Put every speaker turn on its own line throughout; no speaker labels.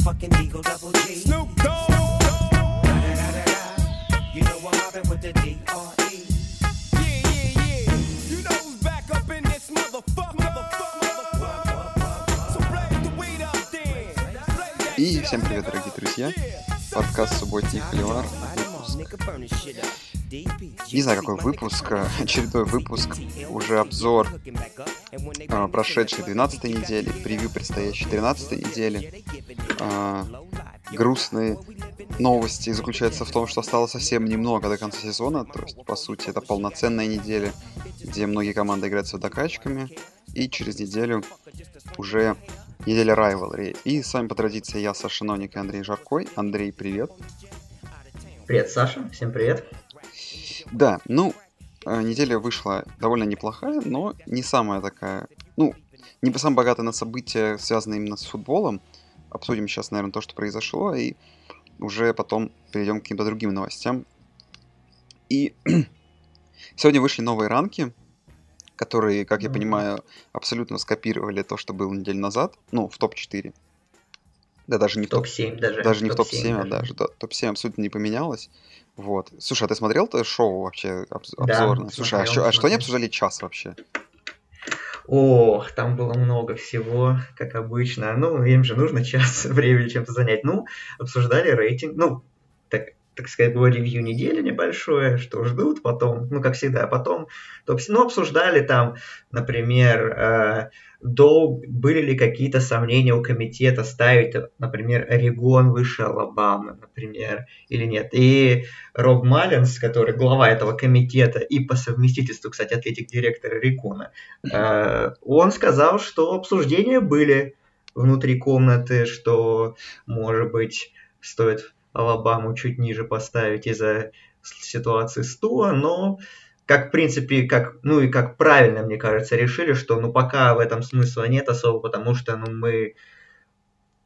motherfucking Eagle Double G. Snoop Dogg. You know I'm mobbing with the D.R.E. Yeah, yeah, yeah. You know who's back up in this motherfucker.
И всем привет, дорогие друзья. Подкаст «Субботний холивар». Не знаю, какой выпуск, а, очередной выпуск, уже обзор а, прошедшей 12 недели, превью предстоящей 13 недели. А, грустные новости заключаются в том, что осталось совсем немного до конца сезона, то есть, по сути, это полноценная неделя, где многие команды играют с докачками, и через неделю уже неделя Rivalry. И с вами по традиции я, Саша Ноник и Андрей Жаркой. Андрей, привет.
Привет, Саша. Всем привет.
Да, ну, э, неделя вышла довольно неплохая, но не самая такая, ну, не самая богатая на события, связанные именно с футболом. Обсудим сейчас, наверное, то, что произошло, и уже потом перейдем к каким-то другим новостям. И сегодня вышли новые ранки, которые, как я понимаю, абсолютно скопировали то, что было неделю назад, ну, в топ-4. Да, даже не в топ
Топ-7 даже.
даже не в топ-7, а
даже.
даже да, топ-7 абсолютно не поменялось. Вот. Слушай, а ты смотрел то шоу вообще обз-
Да,
обзорное? Слушай, а,
смотрел,
чё- а что они обсуждали час вообще?
Ох, там было много всего, как обычно. Ну, им же нужно час времени чем-то занять. Ну, обсуждали рейтинг. Ну, так, так сказать, было ревью недели небольшое, что ждут потом, ну, как всегда, потом топ ну, обсуждали там, например, э, дол- были ли какие-то сомнения у комитета ставить, например, Орегон выше Алабамы, например, или нет. И Роб Маллинс, который глава этого комитета и по совместительству, кстати, атлетик-директор Орегона, Э, он сказал, что обсуждения были внутри комнаты, что, может быть, стоит Алабаму чуть ниже поставить из-за ситуации с Туа, но как, в принципе, как, ну и как правильно, мне кажется, решили, что, ну, пока в этом смысла нет особо, потому что, ну, мы,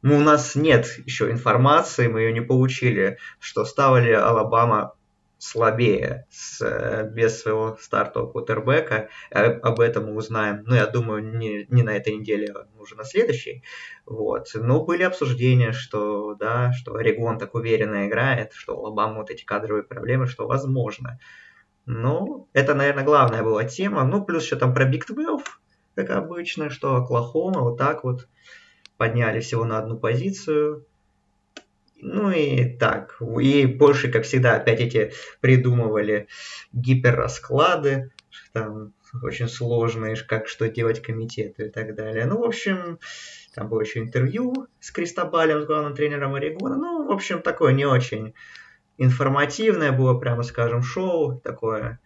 ну, у нас нет еще информации, мы ее не получили, что ставили Алабама слабее с, без своего стартового квотербека, Э, об этом мы узнаем, ну, я думаю, не, не на этой неделе, а уже на следующей. Вот. Но были обсуждения, что, да, что Орегон так уверенно играет, что у вот эти кадровые проблемы, что возможно. Ну, это, наверное, главная была тема. Ну, плюс еще там про Big 12, как обычно, что Оклахома вот так вот подняли всего на одну позицию. Ну и так. И больше, как всегда, опять эти придумывали гиперрасклады, там очень сложные, как что делать комитету и так далее. Ну, в общем, там было еще интервью с Кристобалем, с главным тренером Орегона. Ну, в общем, такое не очень информативное было, прямо скажем, шоу такое.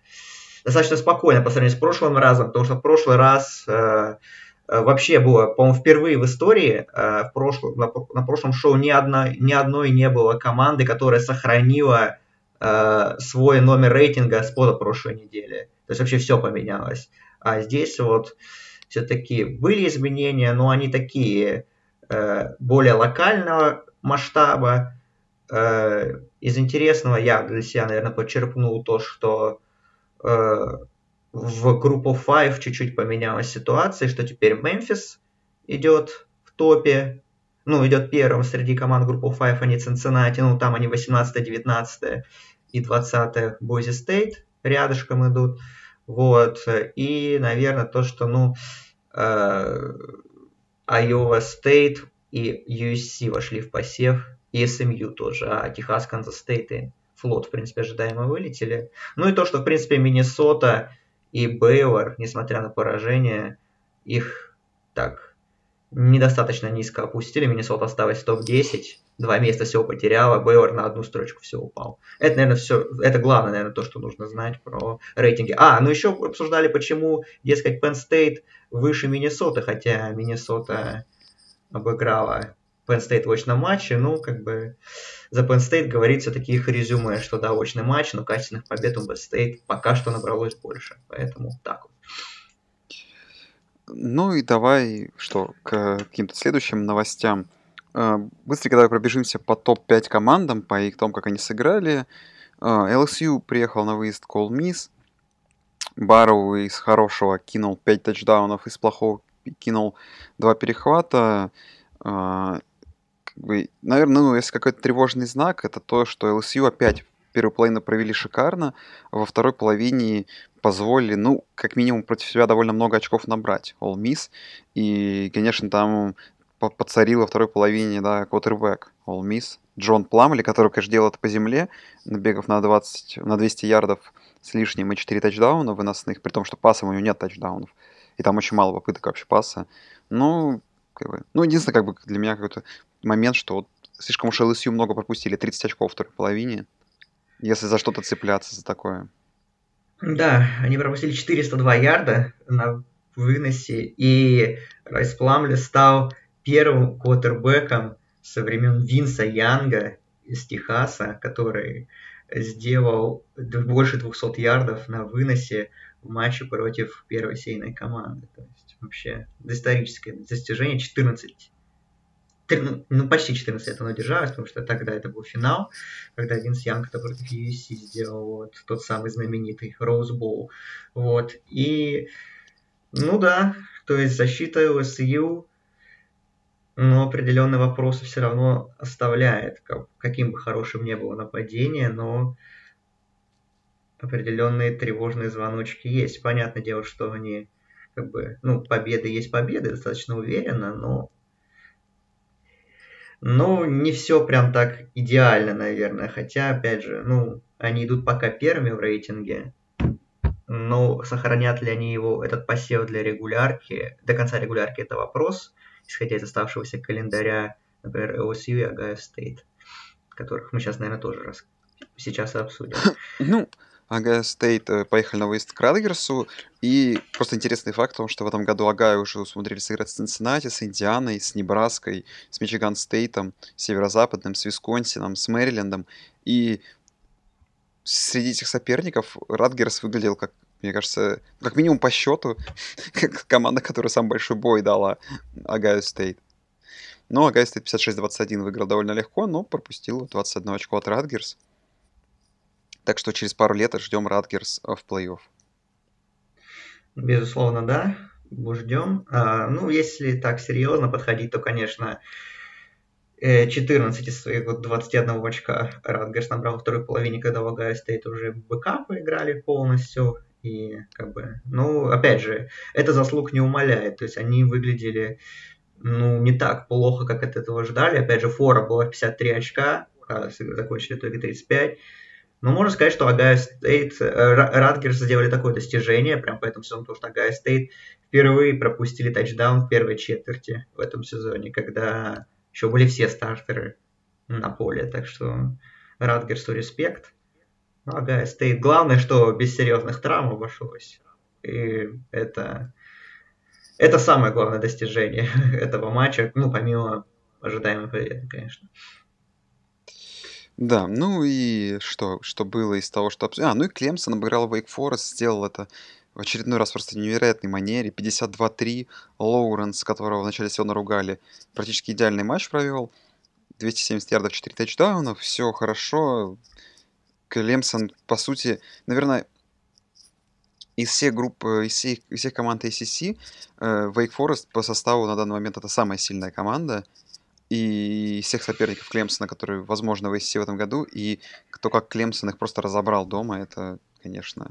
Достаточно спокойно по сравнению с прошлым разом, потому что в прошлый раз э, э, вообще было, по-моему, впервые в истории э, в прошлом, на, на прошлом шоу ни, одна, ни одной не было команды, которая сохранила э, свой номер рейтинга с прошлой недели. То есть вообще все поменялось. А здесь вот все-таки были изменения, но они такие э, более локального масштаба. Э, из интересного я для себя, наверное, подчеркнул то, что э, в группу 5 чуть-чуть поменялась ситуация, что теперь Мемфис идет в топе, ну, идет первым среди команд группы 5, а не Цинциннати, ну, там они 18, 19 и 20 Бойзи Стейт рядышком идут. Вот. И, наверное, то, что, ну, э, Iowa State и USC вошли в посев, и SMU тоже, а Техас, Канзас Стейт и Флот, в принципе, ожидаемо вылетели. Ну и то, что, в принципе, Миннесота и Бейлор, несмотря на поражение, их так недостаточно низко опустили. Миннесота осталась в топ-10, два места всего потеряла, Бейлор на одну строчку все упал. Это, наверное, все, это главное, наверное, то, что нужно знать про рейтинги. А, ну еще обсуждали, почему, дескать, Penn State выше Миннесоты, хотя Миннесота обыграла Penn State в очном матче, ну, как бы за Penn State говорит все-таки их резюме, что да, очный матч, но качественных побед у Penn State пока что набралось больше, поэтому так вот.
Ну и давай, что, к каким-то следующим новостям. Э, Быстренько давай пробежимся по топ-5 командам, по их том, как они сыграли. Э, LSU приехал на выезд к Ole Miss. Барроу из хорошего кинул 5 тачдаунов, из плохого кинул 2 перехвата. Как наверное, ну, если какой-то тревожный знак, это то, что ЛСЮ опять первую половину провели шикарно, а во второй половине позволили, ну, как минимум против себя довольно много очков набрать. All Miss. И, конечно, там поцарил во второй половине, да, квотербек All Miss. Джон Пламли, который, конечно, делал это по земле, набегав на 20, на 200 ярдов с лишним и 4 тачдауна выносных, при том, что пасом у него нет тачдаунов. И там очень мало попыток вообще паса. Ну, как бы, ну, единственное, как бы для меня какой-то момент, что вот слишком уж LSU много пропустили, 30 очков в второй половине. Если за что-то цепляться за такое.
Да, они пропустили 402 ярда на выносе, и Райс Пламли стал первым квотербеком со времен Винса Янга из Техаса, который сделал больше 200 ярдов на выносе в матче против первой сейной команды. То есть вообще историческое достижение 14 ну, ну, почти 14 лет оно держалось, потому что тогда это был финал, когда Винс Янг против USC сделал вот тот самый знаменитый Роуз Боул. Вот. И, ну да, то есть защита LSU, но определенные вопросы все равно оставляет, как, каким бы хорошим ни было нападение, но определенные тревожные звоночки есть. Понятное дело, что они как бы, ну, победы есть победы, достаточно уверенно, но ну, не все прям так идеально, наверное. Хотя, опять же, ну, они идут пока первыми в рейтинге. Но сохранят ли они его, этот посев для регулярки, до конца регулярки, это вопрос, исходя из оставшегося календаря, например, LSU и Ohio State, которых мы сейчас, наверное, тоже раз сейчас обсудим.
Ну, Огайо Стейт э, поехали на выезд к Ратгерсу. И просто интересный факт в том, что в этом году Огайо уже умудрились сыграть с Цинциннати, с Индианой, с Небраской, с Мичиган Стейтом, с Северо-Западным, с Висконсином, с Мэрилендом. И среди этих соперников Ратгерс выглядел как мне кажется, как минимум по счету, как команда, которая самый большой бой дала Огайо Стейт. Но Огайо Стейт 56-21 выиграл довольно легко, но пропустил 21 очко от Ратгерс. Так что через пару лет ждем Ратгерс в плей-офф.
Безусловно, да. Ждем. А, ну, если так серьезно подходить, то, конечно, 14 э, из своих вот 21 очка Ратгерс набрал во второй половине, когда в Огайо Стейт уже бэкапы играли полностью. И как бы, ну, опять же, это заслуг не умаляет. То есть они выглядели, ну, не так плохо, как от этого ждали. Опять же, фора была 53 очка, а закончили итоге 35. Ну, можно сказать, что Огайо Стейт, Ратгерс сделали такое достижение, прям по этому сезону, потому что Огайо Стейт впервые пропустили тачдаун в первой четверти в этом сезоне, когда еще были все стартеры на поле, так что Ратгерсу респект. Огайо Стейт, главное, что без серьезных травм обошлось. И это, это самое главное достижение этого матча, ну, помимо ожидаемой победы, конечно.
Да, ну и что, что было из того, что... А, ну и Клемсон обыграл Вейк Форест, сделал это в очередной раз просто в невероятной манере. 52-3. Лоуренс, которого вначале все наругали, практически идеальный матч провел. 270 ярдов, 4 тачдауна, все хорошо. Клемсон, по сути, наверное, из всех групп, э, из всех, из всех команд ACC, э, Wake Forest по составу на данный момент это самая сильная команда и всех соперников Клемсона, которые, возможно, в ACC в этом году, и то, как Клемсон их просто разобрал дома, это, конечно,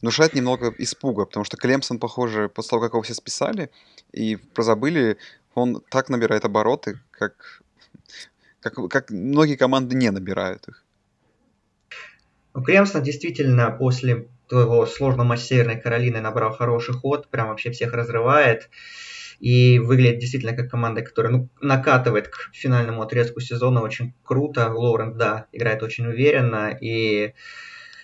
внушает немного испуга, потому что Клемсон, похоже, после того, как его все списали и прозабыли, он так набирает обороты, как, как, как многие команды не набирают их.
Ну, Клемсон действительно после того сложного матча Северной Каролины набрал хороший ход, прям вообще всех разрывает и выглядит действительно как команда, которая ну, накатывает к финальному отрезку сезона очень круто. Лоуренс, да, играет очень уверенно и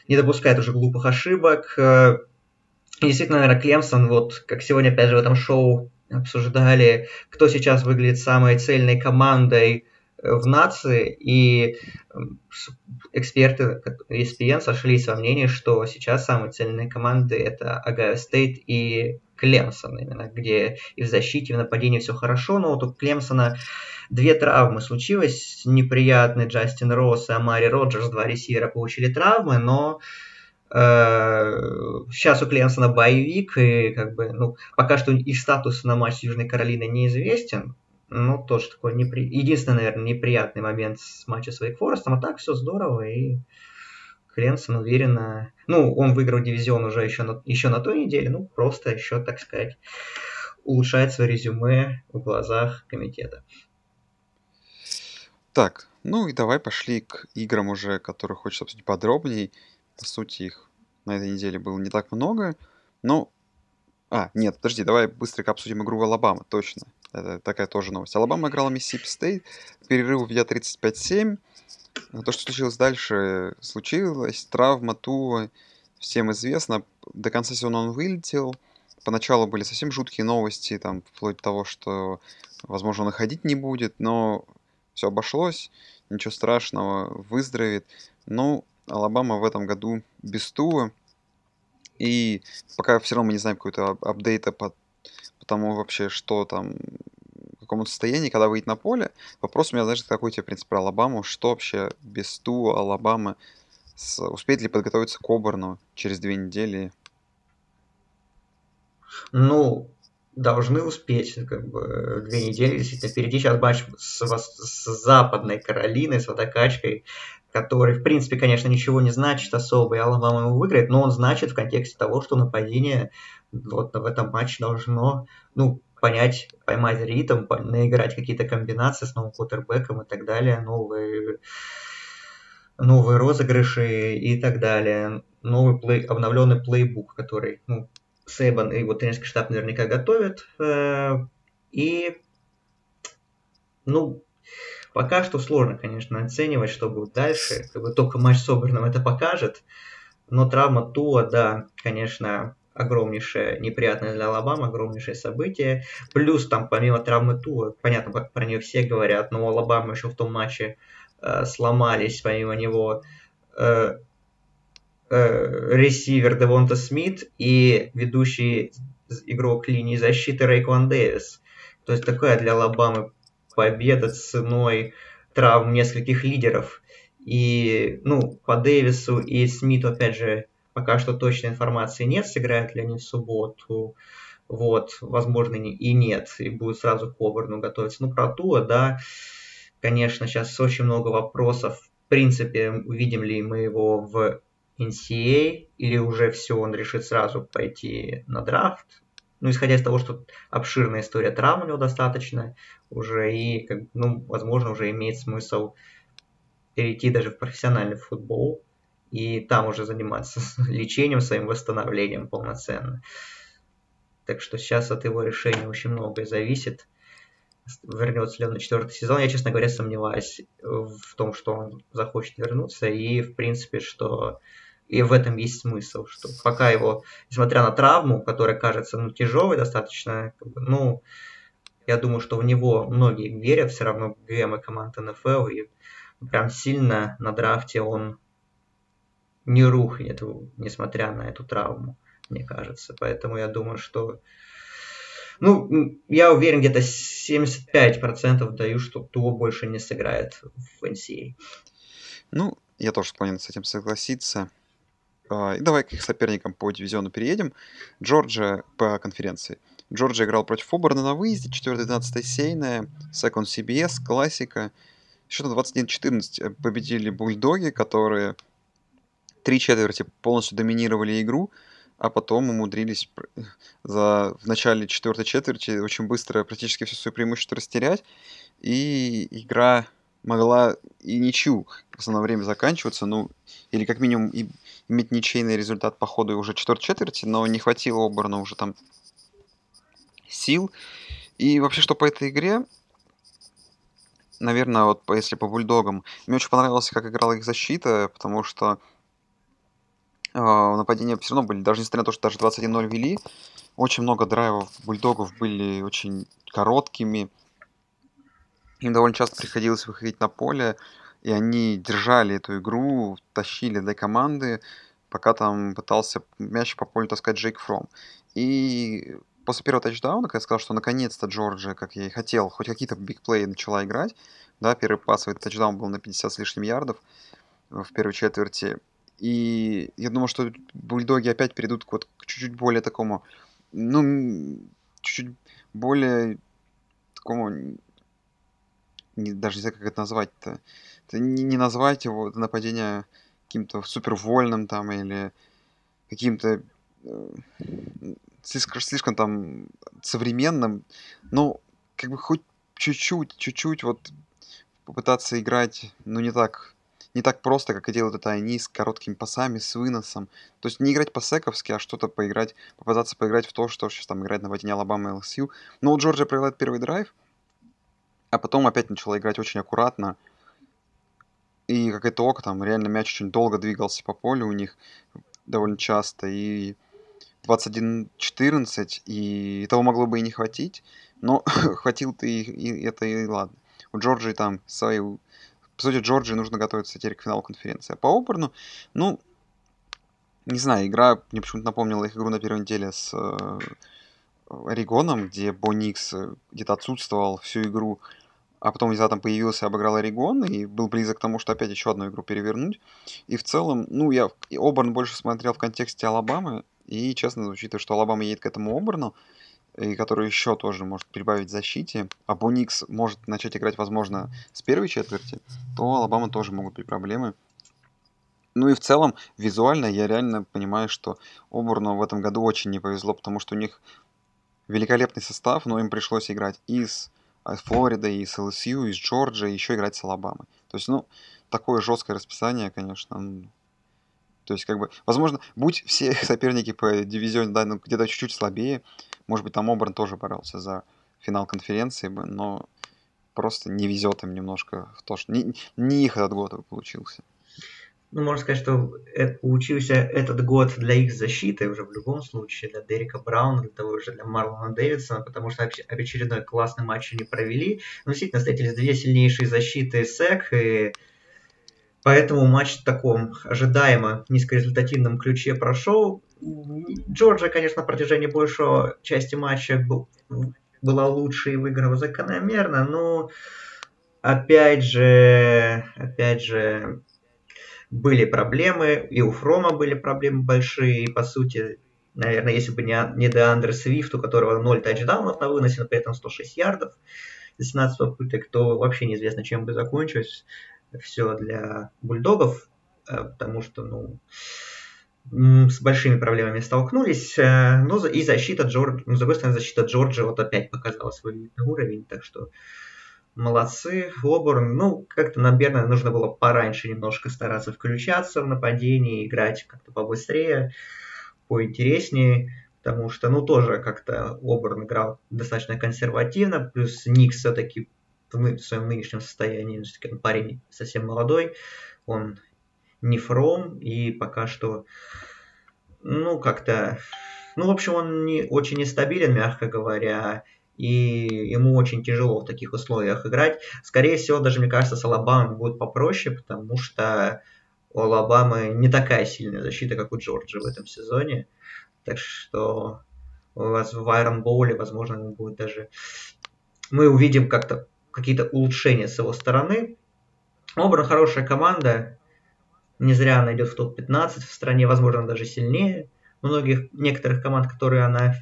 не допускает уже глупых ошибок. И действительно, наверное, Клемсон, вот как сегодня опять же в этом шоу обсуждали, кто сейчас выглядит самой цельной командой э, в нации, и эксперты ESPN сошлись во мнении, что сейчас самые цельные команды это Огайо Стейт и Клемсон именно, где и в защите, и в нападении все хорошо, но вот у Клемсона две травмы случилось, неприятный Джастин Росс и Амари Роджерс, два ресивера получили травмы, но э, сейчас у Клемсона bye week, и как бы, ну, пока что их статус на матч с Южной Каролиной неизвестен, Ну, тоже такой непри... единственный, наверное, неприятный момент с матча с Вейк Форестом, а так все здорово, и Кренсон уверенно... Ну, он выиграл дивизион уже еще на, еще на той неделе, ну, просто еще, так сказать, улучшает свое резюме в глазах комитета.
Так, ну и давай пошли к играм уже, которые хочется обсудить подробнее. По сути, их на этой неделе было не так много. Но... А, нет, подожди, давай быстренько обсудим игру Алабама, точно. Это такая тоже новость. Алабама играла Миссисипи Стейт, перерыв ведя 35-7. То, что случилось дальше, случилось. Травма Туа, всем известно. До конца сезона он вылетел. Поначалу были совсем жуткие новости, там, вплоть до того, что, возможно, он и ходить не будет, но все обошлось, ничего страшного, выздоровеет. Ну, Алабама в этом году без Туа. И пока все равно мы не знаем какой-то апдейта по, по тому вообще, что там, в каком состоянии, когда выйдет на поле. Вопрос у меня, знаешь, какой тебе, в принципе, про Алабаму. Что вообще без Туа Алабамы? С, успеет ли подготовиться к Оберну через две недели?
Ну, должны успеть, как бы, две недели действительно впереди. Сейчас матч с, с Западной Каролиной, с водокачкой, который, в принципе, конечно, ничего не значит особо, и Алабама его выиграет, но он значит в контексте того, что нападение вот в этом матче должно, ну, понять, поймать ритм, наиграть какие-то комбинации с новым квотербеком и так далее, новые, новые розыгрыши и так далее, новый плей, обновленный плейбук, который, ну, Сейбан и его тренерский штаб наверняка готовят. Э, и, ну, пока что сложно, конечно, оценивать, что будет дальше. Как бы только матч с Оберном это покажет. Но травма Туа, да, конечно, огромнейшее, неприятное для Алабамы, огромнейшее событие. Плюс там, помимо травмы Туа, понятно, про нее все говорят, но у Алабамы еще в том матче э, сломались, помимо него, э, э, ресивер Девонта Смит и ведущий игрок линии защиты Рейкван Дэвис. То есть такая для Алабамы победа ценой травм нескольких лидеров. И, ну, по Дэвису и Смиту, опять же, пока что точной информации нет, сыграют ли они в субботу. Вот, возможно, и нет, и будет сразу к Оберну готовиться. Ну, про Туа, да, конечно, сейчас очень много вопросов. В принципе, увидим ли мы его в NCA, или уже все, он решит сразу пойти на драфт. Ну, исходя из того, что обширная история травм у него достаточно, уже и, ну, возможно, уже имеет смысл перейти даже в профессиональный футбол и там уже заниматься лечением, своим восстановлением полноценно. Так что сейчас от его решения очень многое зависит. Вернется ли он на четвертый сезон, я, честно говоря, сомневаюсь в том, что он захочет вернуться, и, в принципе, что и в этом есть смысл, что пока его, несмотря на травму, которая кажется ну, тяжелой достаточно, ну, я думаю, что в него многие верят, все равно ГМ и команда НФЛ, и прям сильно на драфте он не рухнет, несмотря на эту травму, мне кажется. Поэтому я думаю, что... Ну, я уверен, где-то 75% даю, что Туо больше не сыграет в NCAA.
Ну, я тоже склонен с этим согласиться. А, и давай к их соперникам по дивизиону переедем. Джорджия по конференции. Джорджия играл против Оберна на выезде, 4-12 сейная, Second CBS, классика. Счет 21-14 победили бульдоги, которые три четверти полностью доминировали игру, а потом умудрились за, в начале четвертой четверти очень быстро практически все свое преимущество растерять. И игра могла и ничью в основное время заканчиваться, ну, или как минимум и иметь ничейный результат по ходу уже четвертой четверти, но не хватило Оберна уже там сил. И вообще, что по этой игре, наверное, вот если по бульдогам, мне очень понравилось, как играла их защита, потому что нападения все равно были, даже несмотря на то, что даже 21-0 вели, очень много драйвов бульдогов были очень короткими, им довольно часто приходилось выходить на поле, и они держали эту игру, тащили до команды, пока там пытался мяч по полю таскать Джейк Фром. И после первого тачдауна, когда я сказал, что наконец-то Джорджия, как я и хотел, хоть какие-то бигплеи начала играть, да, первый пасовый тачдаун был на 50 с лишним ярдов в первой четверти, и я думал, что бульдоги опять перейдут к вот к чуть-чуть более такому, ну, чуть-чуть более такому не, даже не знаю, как это назвать-то. Это не, не назвать его нападение каким-то супер вольным там или каким-то э, слишком, слишком там современным. Ну, как бы хоть чуть-чуть, чуть-чуть вот попытаться играть, ну, не так не так просто, как делают это они с короткими пасами, с выносом. То есть не играть по-сековски, а что-то поиграть, попытаться поиграть в то, что сейчас там играть на нападение Алабама и ЛСЮ. Но у Джорджия провела первый драйв, а потом опять начала играть очень аккуратно. И как итог, там реально мяч очень долго двигался по полю у них довольно часто. И 21-14, и этого могло бы и не хватить. Но хватил-то и, и это и ладно. У Джорджии там свои по сути, Джорджии нужно готовиться теперь к финалу конференции. А по Оберну, ну, не знаю, игра мне почему-то напомнила их игру на первой неделе с э, где Бо Никс э, где-то отсутствовал всю игру, а потом из-за там появился, обыграл Орегон и был близок к тому, что опять еще одну игру перевернуть. И в целом, ну, я Оберн больше смотрел в контексте Алабамы, и, честно, учитывая, что Алабама едет к этому Оберну, и который еще тоже может прибавить защите, а Боникс может начать играть, возможно, с первой четверти, то Алабама тоже могут быть проблемы. Ну и в целом, визуально я реально понимаю, что Обурну в этом году очень не повезло, потому что у них великолепный состав, но им пришлось играть из Флориды, из ЛСЮ, из Джорджии, еще играть с Алабамой. То есть, ну, такое жесткое расписание, конечно. То есть, как бы, возможно, будь все соперники по дивизиону да, ну, где-то чуть-чуть слабее, может быть, там Обран тоже боролся за финал конференции но просто не везет им немножко в то, что не, не их этот год получился.
Ну, можно сказать, что это, получился этот год для их защиты уже в любом случае, для Дерека Брауна, для того же, для Марлона Дэвидсона, потому что очередной классный матч они провели. Но действительно, встретились две сильнейшие защиты СЭК, и поэтому матч в таком ожидаемо низкорезультативном ключе прошел. Джорджия, конечно, на протяжении большей части матча был, была лучше и выиграла закономерно, но опять же, опять же, были проблемы, и у Фрома были проблемы большие, и по сути, наверное, если бы не, не Деандре Свифт, у которого 0 тачдаунов на выносе, но при этом 106 ярдов за 17 попыток, то вообще неизвестно, чем бы закончилось все для бульдогов, э, потому что, ну, с большими проблемами столкнулись. Э, но и защита Джорджа, ну, с другой стороны, защита Джорджа вот опять показала свой уровень, так что молодцы. Оборн, ну, как-то, наверное, нужно было пораньше немножко стараться включаться в нападение, играть как-то побыстрее, поинтереснее, потому что, ну, тоже как-то Оборн играл достаточно консервативно, плюс Ник все-таки в своем нынешнем состоянии, парень совсем молодой, он не фром, и пока что, ну, как-то, ну, в общем, он не, очень нестабилен, мягко говоря, и ему очень тяжело в таких условиях играть. Скорее всего, даже, мне кажется, с Алабамой будет попроще, потому что у Алабамы не такая сильная защита, как у Джорджа в этом сезоне. Так что у вас в Bowl, возможно, будет даже... Мы увидим как-то какие-то улучшения с его стороны. Обран хорошая команда, не зря она идет в топ-15 в стране, возможно, даже сильнее многих, некоторых команд, которые она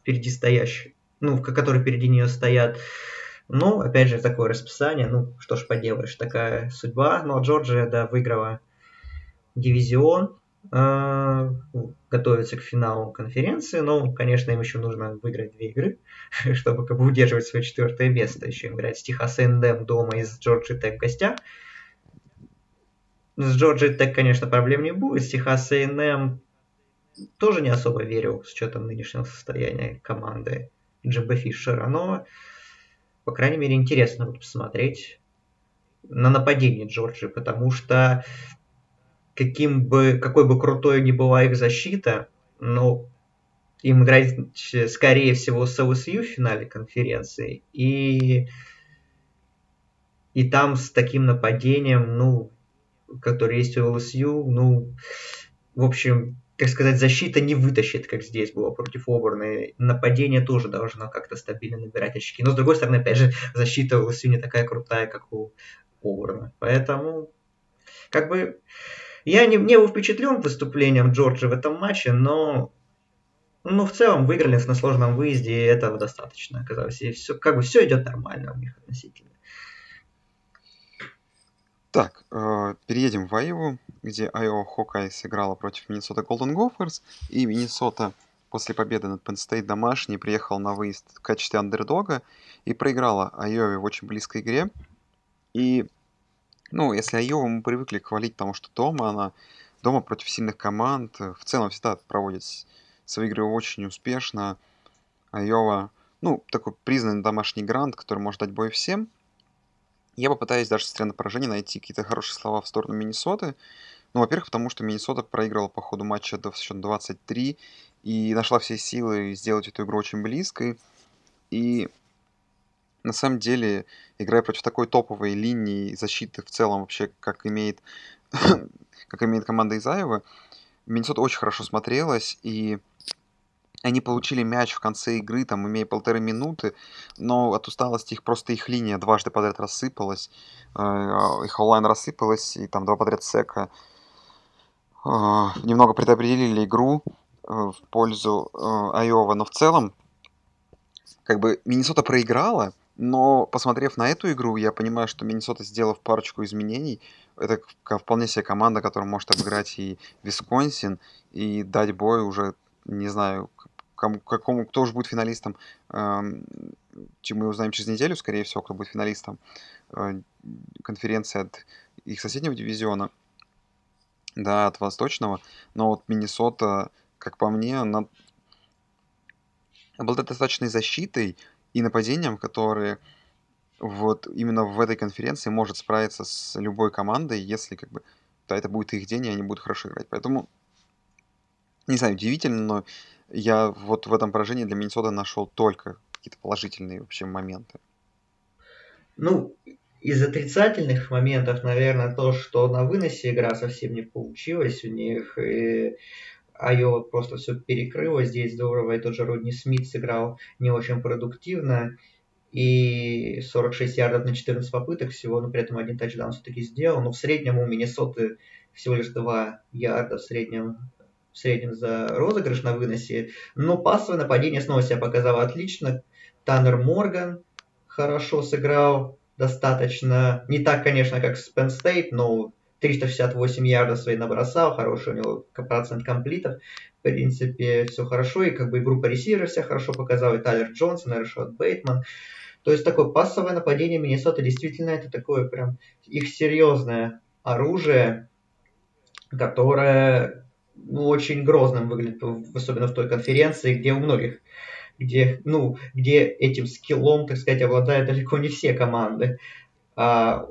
впереди стоящие, ну, которые впереди нее стоят. Ну, опять же, такое расписание, ну, что ж поделаешь, такая судьба. Но Джорджия, да, выиграла дивизион, э, готовится к финалу конференции. Но, конечно, им еще нужно выиграть две игры, чтобы как бы удерживать свое четвертое место. Еще играть с Техас Эндем дома и с Джорджи Тек в. С Джорджией так, конечно, проблем не будет. С Техас A&M тоже не особо верю с учетом нынешнего состояния команды Джимба Фишера, но, по крайней мере, интересно будет посмотреть на нападение Джорджии, потому что каким бы, какой бы крутой ни была их защита, но им играть, скорее всего, с ЛСЮ в финале конференции, и, и там с таким нападением, ну, который есть у ЛСЮ, ну, в общем, как сказать, защита не вытащит, как здесь было против Оберна. Нападение тоже должно как-то стабильно набирать очки. Но, с другой стороны, опять же, защита у ЛСЮ не такая крутая, как у Оберна. Поэтому, как бы, я не, не был впечатлен выступлением Джорджа в этом матче, но ну, в целом выиграли на сложном выезде, и этого достаточно оказалось. И все, как бы все идет нормально у них относительно.
Так, э, переедем в Айову, где Айова Хокай сыграла против Миннесота Голден Гоферс, и Миннесота после победы над Penn State приехал на выезд в качестве андердога и проиграла Айове в очень близкой игре. И, ну, если Айова мы привыкли хвалить, потому что дома она дома против сильных команд в целом всегда проводит свои игры очень успешно. Айова, ну, такой признанный домашний грант, который может дать бой всем. Я попытаюсь даже с на поражение найти какие-то хорошие слова в сторону Миннесоты. Ну, во-первых, потому что Миннесота проиграла по ходу матча до счет 23 и нашла все силы сделать эту игру очень близкой. И на самом деле, играя против такой топовой линии защиты в целом вообще, как имеет, как имеет команда Изаева, Миннесота очень хорошо смотрелась, и они получили мяч в конце игры, там, имея полторы минуты, но от усталости их просто их линия дважды подряд рассыпалась, э, их онлайн рассыпалась, и там два подряд сека э, немного предопределили игру э, в пользу Айова, но в целом, как бы, Миннесота проиграла, но, посмотрев на эту игру, я понимаю, что Миннесота, сделав парочку изменений, это вполне себе команда, которая может обыграть и Висконсин, и дать бой уже, не знаю, кому, какому, кто уже будет финалистом, эм, чем мы узнаем через неделю, скорее всего, кто будет финалистом э, конференции от их соседнего дивизиона, да, от восточного. Но вот Миннесота, как по мне, она обладает достаточной защитой и нападением, которые вот именно в этой конференции может справиться с любой командой, если как бы да, это будет их день, и они будут хорошо играть. Поэтому, не знаю, удивительно, но я вот в этом поражении для Миннесоты нашел только какие-то положительные вообще моменты.
Ну, из отрицательных моментов, наверное, то, что на выносе игра совсем не получилась у них, и Айова просто все перекрыла здесь здорово, и тот же Родни Смит сыграл не очень продуктивно, и 46 ярдов на 14 попыток всего, но при этом один тачдаун все-таки сделал, но в среднем у Миннесоты всего лишь 2 ярда в среднем в среднем за розыгрыш на выносе. Но пассовое нападение снова себя показало отлично. Таннер Морган хорошо сыграл, достаточно, не так, конечно, как Penn State, но 368 ярдов свои набросал, хороший у него процент комплитов. В принципе, все хорошо, и как бы игру по ресиверу себя хорошо показал, и Тайлер Джонсон, и Решот Бейтман. То есть такое пассовое нападение Миннесоты действительно это такое прям их серьезное оружие, которое ну, очень грозным выглядит, особенно в той конференции, где у многих, где, ну, где этим скиллом, так сказать, обладают далеко не все команды. А,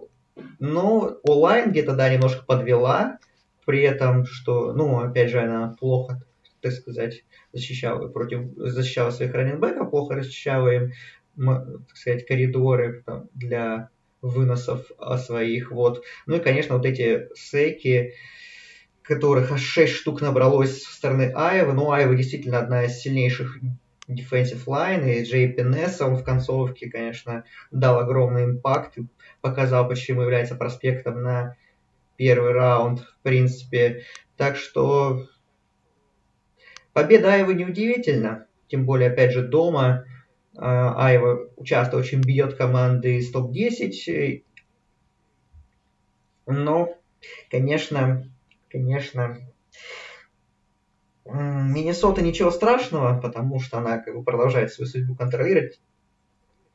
но онлайн где-то, да, немножко подвела, при этом, что, ну, опять же, она плохо, так сказать, защищала против, защищала своих раненбеков, плохо защищала им, так сказать, коридоры там, для выносов своих, вот. Ну и, конечно, вот эти сейки, которых аж 6 штук набралось со стороны Айвы. Ну, Айва действительно одна из сильнейших defensive line, и Джей Пенесса, он в концовке, конечно, дал огромный импакт, показал, почему является проспектом на первый раунд, в принципе. Так что победа Айвы неудивительна, тем более, опять же, дома. А, Айва часто очень бьет команды из топ-10, но, конечно, конечно, Миннесота ничего страшного, потому что она как бы продолжает свою судьбу контролировать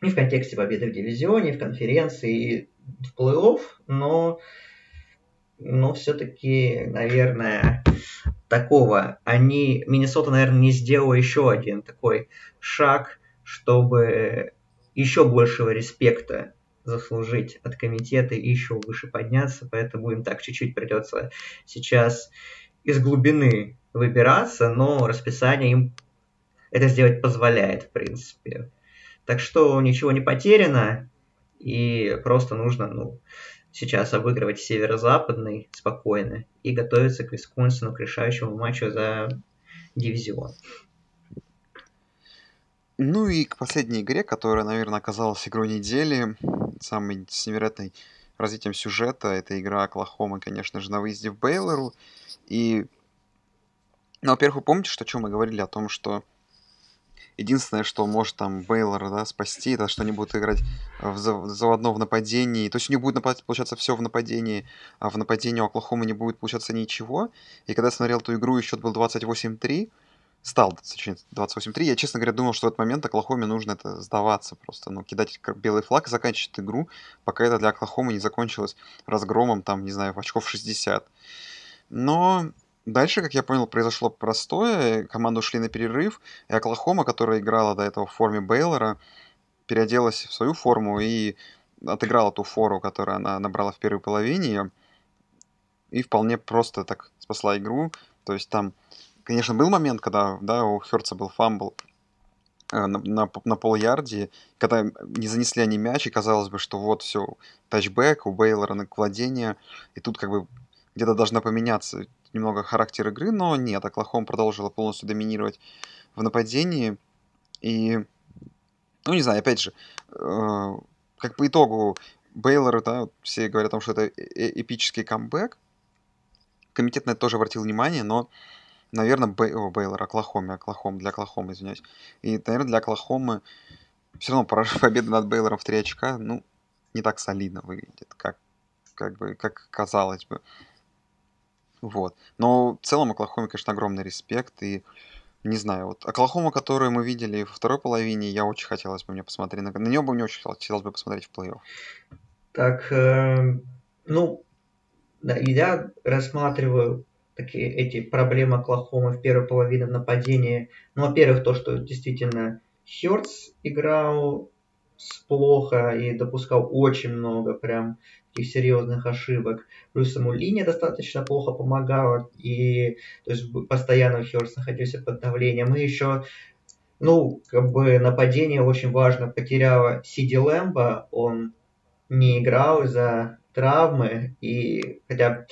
и в контексте победы в дивизионе, в конференции и в плей-офф, но, но все-таки, наверное, такого они, Миннесота, наверное, не сделала еще один такой шаг, чтобы еще большего респекта заслужить от комитета и еще выше подняться, поэтому им так чуть-чуть придется сейчас из глубины выбираться, но расписание им это сделать позволяет, в принципе. Так что ничего не потеряно, и просто нужно, ну, сейчас обыгрывать северо-западный спокойно и готовиться к Висконсину, к решающему матчу за дивизион.
Ну и к последней игре, которая, наверное, оказалась игрой недели, самой с невероятной развитием сюжета. Это игра Оклахомы, конечно же, на выезде в Бейлору. И, ну, во-первых, вы помните, что, о чем мы говорили? О том, что Единственное, что может там Бейлора да, спасти, это что они будут играть в заводно в нападении. То есть у них будет получаться все в нападении, а в нападении у Оклахомы не будет получаться ничего. И когда я смотрел эту игру, и счет был 28-3, стал, точнее, 28-3, я, честно говоря, думал, что в этот момент Оклахоме нужно это сдаваться просто, ну, кидать белый флаг и заканчивать игру, пока это для Оклахомы не закончилось разгромом, там, не знаю, в очков 60. Но Дальше, как я понял, произошло простое. Команды ушли на перерыв, и Оклахома, которая играла до этого в форме Бейлора, переоделась в свою форму и отыграла ту фору, которую она набрала в первой половине, и вполне просто так спасла игру. То есть там, конечно, был момент, когда да, у Херца был fumble э, на, на, на пол-ярде, когда не занесли они мяч, и казалось бы, что вот все, touchback, у Бейлора на владение, и тут как бы где-то должна поменяться немного характер игры, но нет, Оклахома продолжила полностью доминировать в нападении. И, ну, не знаю, опять же, э, как по итогу Бейлор, да, все говорят о том, что это э, эпический камбэк. Комитет на это тоже обратил внимание, но, наверное, Бей... О, Бейлор, Оклахоме, Оклахом, для Оклахомы, извиняюсь. И, наверное, для Оклахомы все равно победа над Бейлором в 3 очка, ну, не так солидно выглядит, как, как бы, как казалось бы. Вот. Но в целом Оклахоме, конечно, огромный респект. И не знаю, вот Оклахома, которую мы видели во второй половине, я очень хотелось бы мне посмотреть. На, на нее бы мне очень хотелось бы посмотреть в плей-офф.
Так, э, ну, да, я рассматриваю такие эти проблемы Оклахомы в первой половине нападения. Ну, во-первых, то, что действительно Хёртс играл плохо и допускал очень много прям таких серьезных ошибок. Плюс ему линия достаточно плохо помогала, и то есть постоянно Хёрст находился под давлением. И еще, ну, как бы нападение очень важно потеряла Сиди Лэмбо, он не играл из-за травмы, и хотя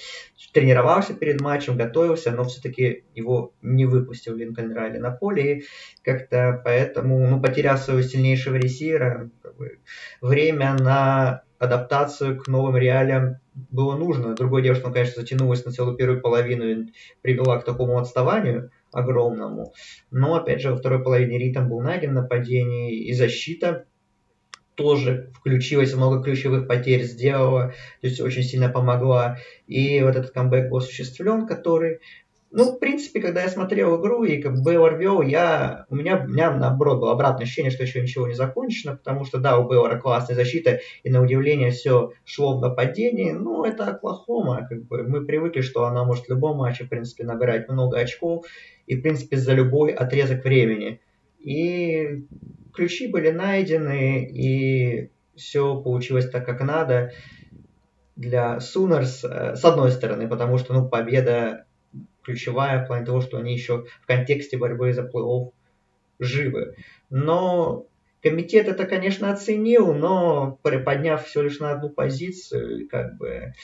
тренировался перед матчем, готовился, но все-таки его не выпустил Линкольн Райли на поле, и как-то поэтому, ну, потеряв своего сильнейшего ресивера, как бы, время на адаптацию к новым реалиям было нужно. Другое дело, что он, конечно, затянулось на целую первую половину и привела к такому отставанию огромному. Но, опять же, во второй половине ритм был найден нападение, и защита тоже включилась, много ключевых потерь сделала, то есть очень сильно помогла. И вот этот камбэк был осуществлен, который ну, в принципе, когда я смотрел игру и как бы Бейлор я, у, меня, у меня наоборот было обратное ощущение, что еще ничего не закончено, потому что да, у Бейлора классная защита, и на удивление все шло в нападении, но это Оклахома, как бы мы привыкли, что она может в любом матче, в принципе, набирать много очков, и, в принципе, за любой отрезок времени. И ключи были найдены, и все получилось так, как надо для Сунерс, э, с одной стороны, потому что, ну, победа ключевая в плане того, что они еще в контексте борьбы за плей-офф живы. Но комитет это, конечно, оценил, но подняв всего лишь на одну позицию, как бы,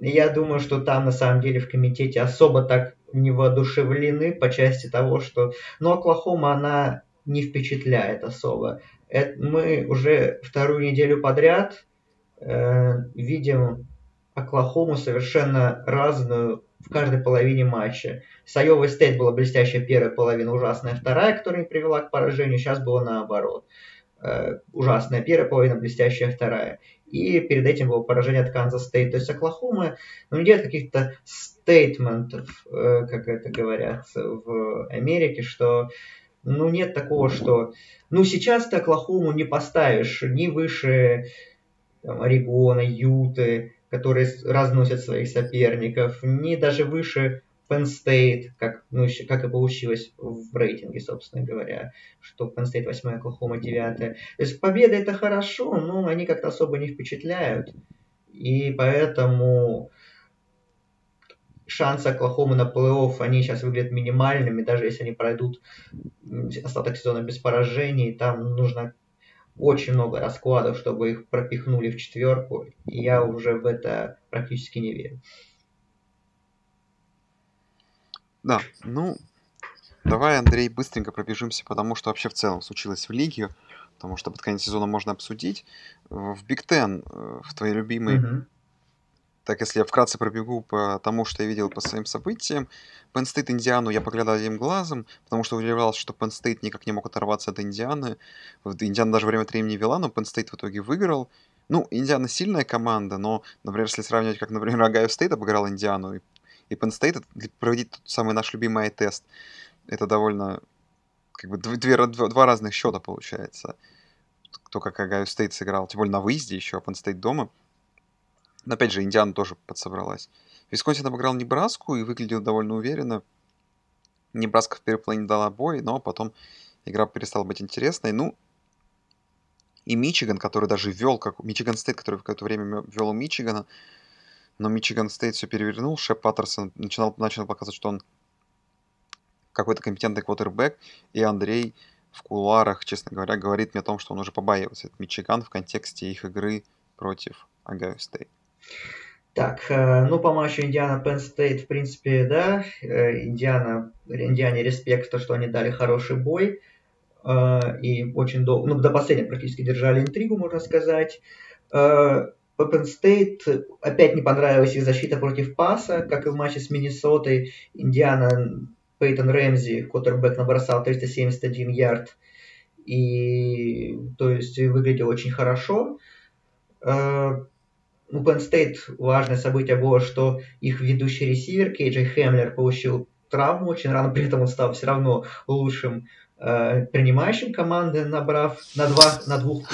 я думаю, что там на самом деле в комитете особо так не воодушевлены по части того, что... Ну, Оклахома, она не впечатляет особо. Это мы уже вторую неделю подряд э, видим Оклахому совершенно разную в каждой половине матча. С Айовой Стейт была блестящая первая половина, ужасная вторая, которая привела к поражению. Сейчас было наоборот. Э, ужасная первая половина, блестящая вторая. И перед этим было поражение от Канзас Стейт. То есть Оклахома ну, не делает каких-то statement ов, э, как это говорят в Америке, что ну нет такого, что ну сейчас ты Оклахому не поставишь ни выше там, Орегона, Юты, которые разносят своих соперников, не даже выше Penn State, как, ну, как и получилось в рейтинге, собственно говоря, что Penn State 8, Оклахома 9. То есть победа это хорошо, но они как-то особо не впечатляют. И поэтому шансы Оклахомы на плей-офф, они сейчас выглядят минимальными, даже если они пройдут остаток сезона без поражений, там нужно очень много раскладов, чтобы их пропихнули в четверку, и я уже в это практически не верю.
Да, ну, давай, Андрей, быстренько пробежимся, потому что вообще в целом случилось в лиге, потому что под конец сезона можно обсудить. В Биг Тен, э, в твоей любимой, угу. Так, если я вкратце пробегу по тому, что я видел по своим событиям, Penn State Индиану я поглядал одним глазом, потому что удивлялся, что Penn State никак не мог оторваться от Индианы. Индиана даже время от времени вела, но Penn State в итоге выиграл. Ну, Индиана сильная команда, но, например, если сравнивать, как, например, Огайо Стейт обыграл Индиану, и, и Penn State, проводить тот самый наш любимый тест это довольно, как бы, две, два, два разных счета получается. Кто как Огайо Стейт сыграл, тем более на выезде еще, а Penn State дома. Но опять же, Индиана тоже подсобралась. Висконсин обыграл Небраску и выглядел довольно уверенно. Небраска в переплане дала бой, но потом игра перестала быть интересной. Ну, и Мичиган, который даже вел, как Мичиган Стейт, который в какое-то время вел у Мичигана, но Мичиган Стейт все перевернул. Шей Паттерсон начинал, начал показывать, что он какой-то компетентный квотербек, и Андрей в кулуарах, честно говоря, говорит мне о том, что он уже побаивается этот Мичиган в контексте их игры против Огайо Стейт.
Так, э, ну по матчу Индиана Penn State, в принципе, да, э, Индиана, Индиане респект, то, что они дали хороший бой, э, и очень долго, ну до последнего практически держали интригу, можно сказать. Penn State опять не понравилась их защита против паса, как и в матче с Миннесотой. Индиана Пейтон Рэмзи, кутербэк, набросал 371 ярд. И, то есть, выглядел очень хорошо у Penn State важное событие было, что их ведущий ресивер Кейджи Хемлер получил травму очень рано, при этом он стал все равно лучшим э, принимающим команды, набрав на, два, на, двух,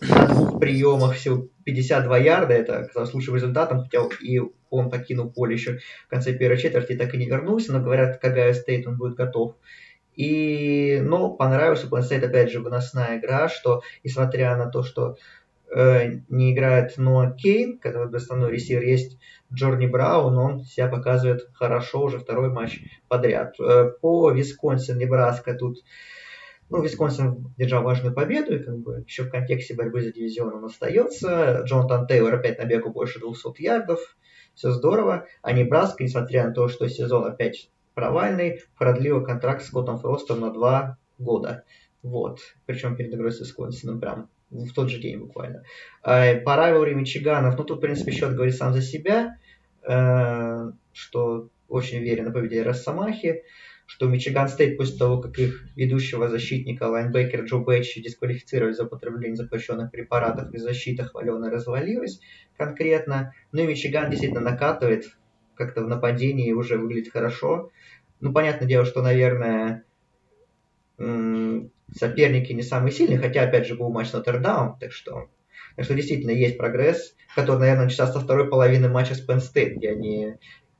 на двух приемах всего 52 ярда, это оказалось лучшим результатом, хотя и он покинул поле еще в конце первой четверти, так и не вернулся, но говорят, к Огайо Стейт он будет готов. И, но понравилась у Penn опять же, выносная игра, что, несмотря на то, что Э, не играет Ноа Кейн, который основной ресивер, есть Джорни Браун, он себя показывает хорошо уже второй матч подряд. Э, по Висконсин, Небраска тут ну, Висконсин одержал важную победу, и как бы еще в контексте борьбы за дивизион он остается. Джонатан Тейлор опять набегал больше 200 ярдов, все здорово. А Небраска, несмотря на то, что сезон опять провальный, продлила контракт с Скоттом Фростом на два года. Вот. Причем перед игрой с Висконсином прям в тот же день буквально. Э, по rivalry Мичиганов, ну тут, в принципе, счет говорит сам за себя, э, что очень уверенно победили Росомахи, что Мичиган Стейт после того, как их ведущего защитника, лайнбекер Джо Бачи дисквалифицировали за употребление запрещенных препаратов и защита хваленая развалилась конкретно. Ну и Мичиган действительно накатывает, как-то в нападении уже выглядит хорошо. Ну, понятное дело, что, наверное, соперники не самые сильные, хотя, опять же, был матч с Нотр-Даун, так что, так что действительно есть прогресс, который, наверное, начался со второй половины матча с Penn State, где они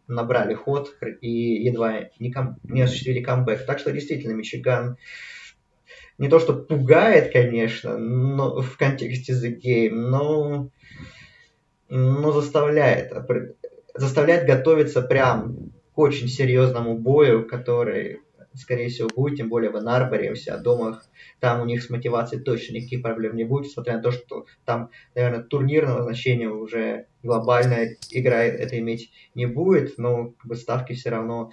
набрали ход и едва не, ком- не осуществили камбэк. Так что действительно Мичиган не то что пугает, конечно, но в контексте The Game, но, но заставляет, заставляет готовиться прям к очень серьезному бою, который скорее всего, будет, тем более в Анарборе, у себя дома, там у них с мотивацией точно никаких проблем не будет, несмотря на то, что там, наверное, турнирного значения уже глобальная игра это иметь не будет, но как бы, ставки все равно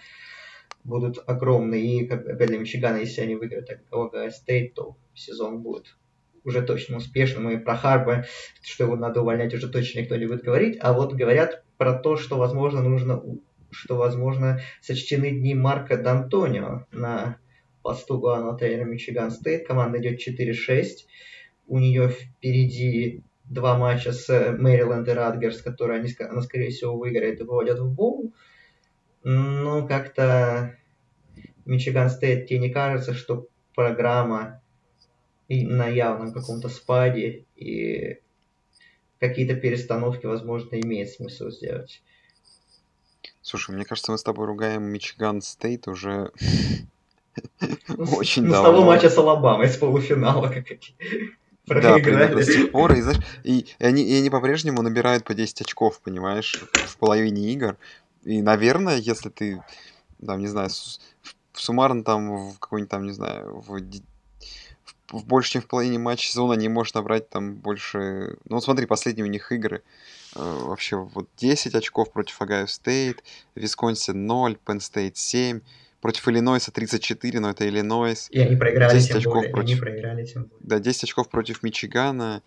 будут огромные. И как, опять для Мичигана, если они выиграют Огайо Стейт, то сезон будет уже точно успешным. И про Харба, что его надо увольнять, уже точно никто не будет говорить. А вот говорят про то, что, возможно, нужно что, возможно, сочтены дни Марка Д'Антонио на посту главного тренера Мичиган Стейт. Команда идет 4-6. У нее впереди два матча с Мэриленд и Радгерс, которые они, она, скорее всего, выиграет и выводят в боул. Но как-то Мичиган Стейт, тебе не кажется, что программа на явном каком-то спаде и какие-то перестановки, возможно, имеет смысл сделать.
Слушай, мне кажется, мы с тобой ругаем Мичиган Стейт уже
ну, очень давно. С того матча с Алабамой, с полуфинала, как эти
да, примерно с тех пор. И, знаешь, и, и, они, и они по-прежнему набирают по 10 очков, понимаешь, в половине игр. И, наверное, если ты, там, не знаю, в, суммарно там в какой-нибудь там, не знаю, в, в, в больше, чем в половине матча сезона не можешь набрать там больше... Ну, вот смотри, последние у них игры. Э, вообще вот 10 очков против Огайо Стейт, Висконсин 0, Penn State 7, против Иллинойса 34, но это Иллинойс.
И они проиграли 10 очков более, против... они проиграли тем более.
Да, 10 очков против Мичигана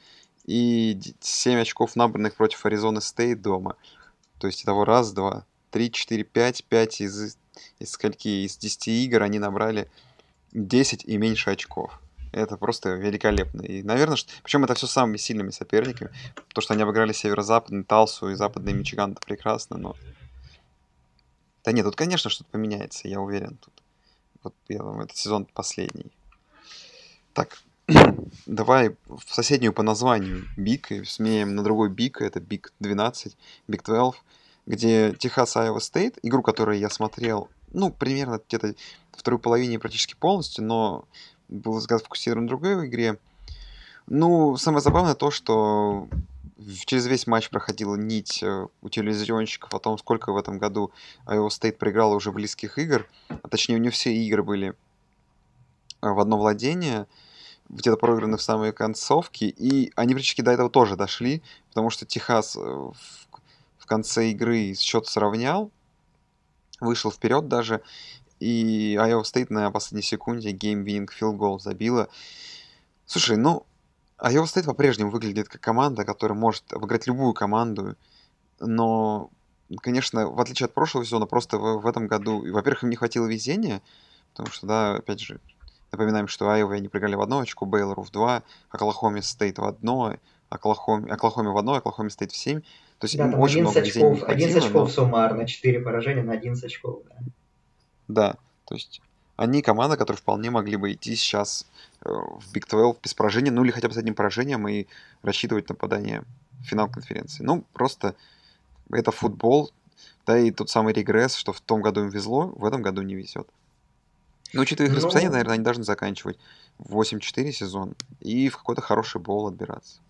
и 7 очков набранных против Аризоны Стейт дома. То есть того раз, два, три, четыре, пять, пять из, из скольки? Из 10 игр они набрали 10 и меньше очков. Это просто великолепно. И, наверное, что... причем это все самыми сильными соперниками, потому что они обыграли северо-западный Талсу и западный Мичиган, это прекрасно, но... Да нет, тут, конечно, что-то поменяется, я уверен. Тут. Вот я думаю, этот сезон последний. Так, давай в соседнюю по названию Big, и сменим на другой Big, это Big 12, Big 12, где Техас Iowa State, игру, которую я смотрел, ну, примерно где-то второй половине практически полностью, но был взгляд фокусирован на другой игре. Ну, самое забавное то, что через весь матч проходила нить э, у телевизионщиков о том, сколько в этом году Iowa State проиграла уже близких игр. А точнее, у нее все игры были э, в одно владение, где-то проиграны в самые концовки, и они практически до этого тоже дошли, потому что Техас э, в, в конце игры счет сравнял, вышел вперед даже, и Iowa State на последней секунде game-winning goal забила. Слушай, ну, Iowa State по-прежнему выглядит как команда, которая может обыграть любую команду, но, конечно, в отличие от прошлого сезона, просто в, в этом году, во-первых, им не хватило везения, потому что, да, опять же, напоминаем, что Айова они проиграли в одно очко, Бейлору в два, Оклахоме Стейт в одно, Оклахоме, Оклахоме в одно, Оклахоме Стейт в семь. То есть
Да,
очень
11
много везения не
очков, 11
хватило, но-
очков суммарно, 4 поражения на 11 очков. Да.
Да, то есть они команда, которые вполне могли бы идти сейчас э, в Big 12 без поражения, ну или хотя бы с одним поражением и рассчитывать на попадание в финал конференции. Ну, просто это футбол, да, и тот самый регресс, что в том году им везло, в этом году не везет. Но учитывая их
Ну-
расписание, наверное, они должны заканчивать в 8-4 сезон и в какой-то хороший бол отбираться.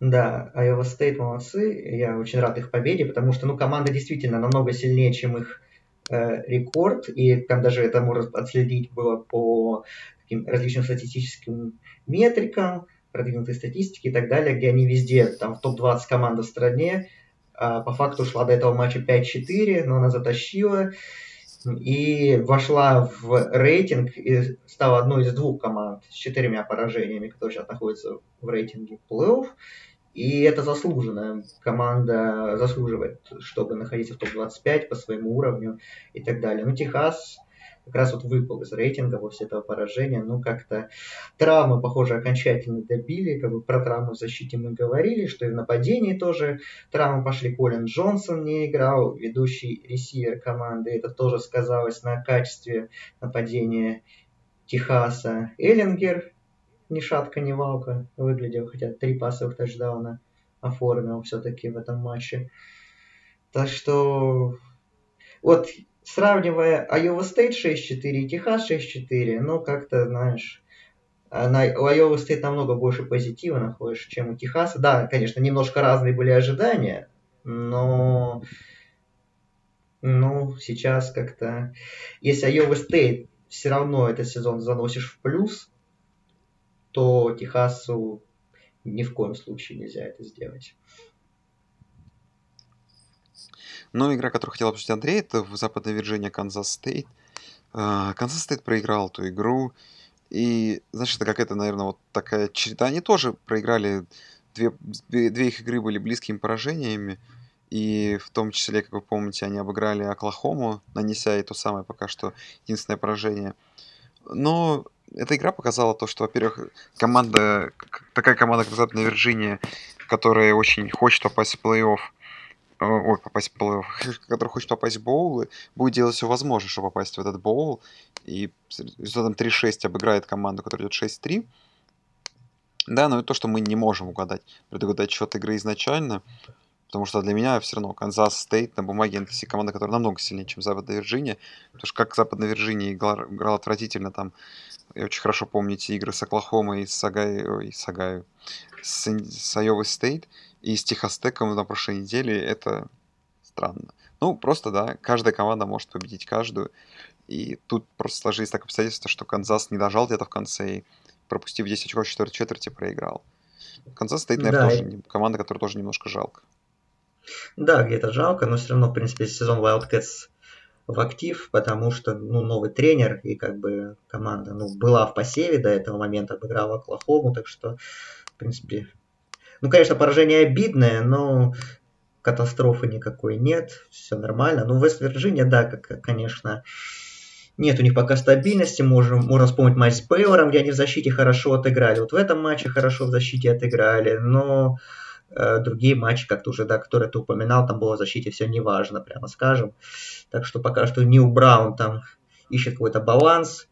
Да, Iowa State молодцы. Я очень рад их победе, потому что ну, команда действительно намного сильнее, чем их рекорд. И там даже это можно отследить было по таким различным статистическим метрикам, продвинутой статистике и так далее, где они везде, там в топ-20 команд в стране. А по факту шла до этого матча 5-4, но она затащила и вошла в рейтинг и стала одной из двух команд с четырьмя поражениями, которые сейчас находятся в рейтинге плей-офф. И это заслуженно. Команда заслуживает, чтобы находиться в топ-25 по своему уровню и так далее. Ну, Техас как раз вот выпал из рейтинга после этого поражения. Ну, как-то травмы, похоже, окончательно добили. Как бы про травмы в защите мы говорили, что и в нападении тоже травмы пошли. Колин Джонсон не играл, ведущий ресивер команды. Это тоже сказалось на качестве нападения Техаса. Эллингер ни шатка, ни валка выглядел, хотя три пасовых тачдауна оформил все-таки в этом матче. Так что вот сравнивая Iowa State 6-4 и Техас 6-4, ну как-то, знаешь, на, у Iowa State намного больше позитива находишь, чем у Техаса. Да, конечно, немножко разные были ожидания, но ну, сейчас как-то... Если Iowa State все равно этот сезон заносишь в плюс, то Техасу ни в коем случае нельзя это сделать.
Ну, игра, которую хотел обсудить Андрей, это в Западной Вирджинии Канзас Стейт. А, Канзас Стейт проиграл эту игру. И, знаешь, это какая-то, наверное, вот такая череда. Они тоже проиграли. Две, две их игры были близкими поражениями. И в том числе, как вы помните, они обыграли Оклахому, нанеся и то самое пока что единственное поражение. Но эта игра показала то, что, во-первых, команда, такая команда, как Западная Вирджиния, которая очень хочет попасть в плей-офф, э, ой, попасть в плей-офф, который хочет попасть в боулы, будет делать все возможное, чтобы попасть в этот боул. И с результатом 3-6 обыграет команду, которая идет 6-3. Да, но это то, что мы не можем угадать, предугадать счет игры изначально. Потому что для меня все равно Канзас Стейт на бумаге NPC команда, которая намного сильнее, чем Западная Вирджиния. Потому что как Западная Вирджиния играла, играла отвратительно там, я очень хорошо помню эти игры с Оклахомой и с Огай, ой, с Огайо, с, с Айовой Стейт и с Техас Теком на прошлой неделе, это странно. Ну, просто, да, каждая команда может победить каждую. И тут просто сложились так обстоятельства, что Канзас не дожал где-то в конце и, пропустив 10 очков в четвертой четверти, проиграл. Канзас Стейт, наверное,
Да,
тоже
и-
команда, которая тоже немножко жалко.
Да, где-то жалко, но все равно, в принципе, сезон Wildcats в актив, потому что, ну, новый тренер и как бы команда, ну, была в посеве до этого момента, обыграла Оклахому, так что, в принципе, ну, конечно, поражение обидное, но катастрофы никакой нет, все нормально. Ну, Вест-Вирджиния, да, как, конечно, нет у них пока стабильности. Можем, можно вспомнить матч с Бейлором, где они в защите хорошо отыграли. Вот в этом матче хорошо в защите отыграли, но другие матчи, как-то уже, да, которые ты упоминал, там было в защите все неважно, прямо скажем. Так что пока что Нил Браун там ищет какой-то баланс,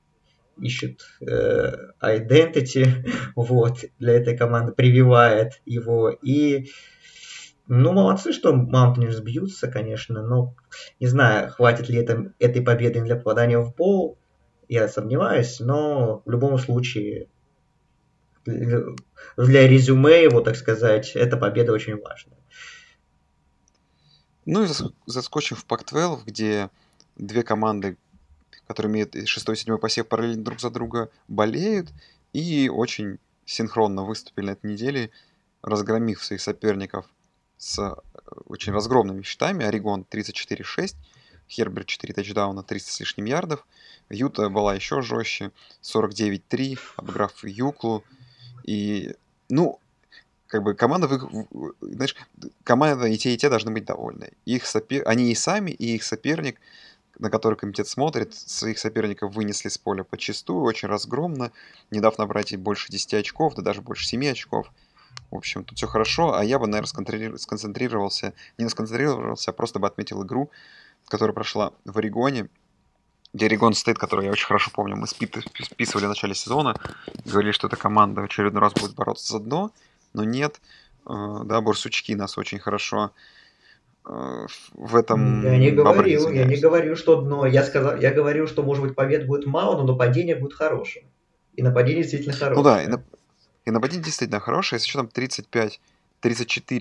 ищет э, identity, вот, для этой команды, прививает его. И ну, молодцы, что Маунтинерс бьются, конечно, но не знаю, хватит ли это, этой победы для попадания в пол. Я сомневаюсь, но в любом случае для резюме его, так сказать, эта победа очень важна.
Ну и заскочим в Пак-12, где две команды, которые имеют 6 и 7 посев параллельно друг за друга, болеют и очень синхронно выступили на этой неделе, разгромив своих соперников – с э, очень разгромными счетами. Орегон 34-6, Херберт 4 тачдауна, 300 с лишним ярдов. Юта была еще жестче, 49-3, обыграв Юклу. И, ну, как бы команда, знаешь, команда и те, и те должны быть довольны. Их сопер... Они и сами, и их соперник, на который комитет смотрит, своих соперников вынесли с поля подчистую, очень разгромно, не дав набрать больше 10 очков, да даже больше 7 очков. В общем, тут все хорошо, а я бы, наверное, сконцентрировался, не сконцентрировался, а просто бы отметил игру, которая прошла в Орегоне, где Орегон Стейт, который я очень хорошо помню, мы списывали в начале сезона, говорили, что эта команда в очередной раз будет бороться за дно, но нет, э, да, Борсучки нас очень хорошо э, в этом...
Я не говорил, я не говорю, что дно. Я, сказал, я говорю, что, может быть, побед будет мало, но нападение будет хорошим. И нападение действительно хорошее.
Ну да, и, и нападение действительно хорошее, с счетом 35-34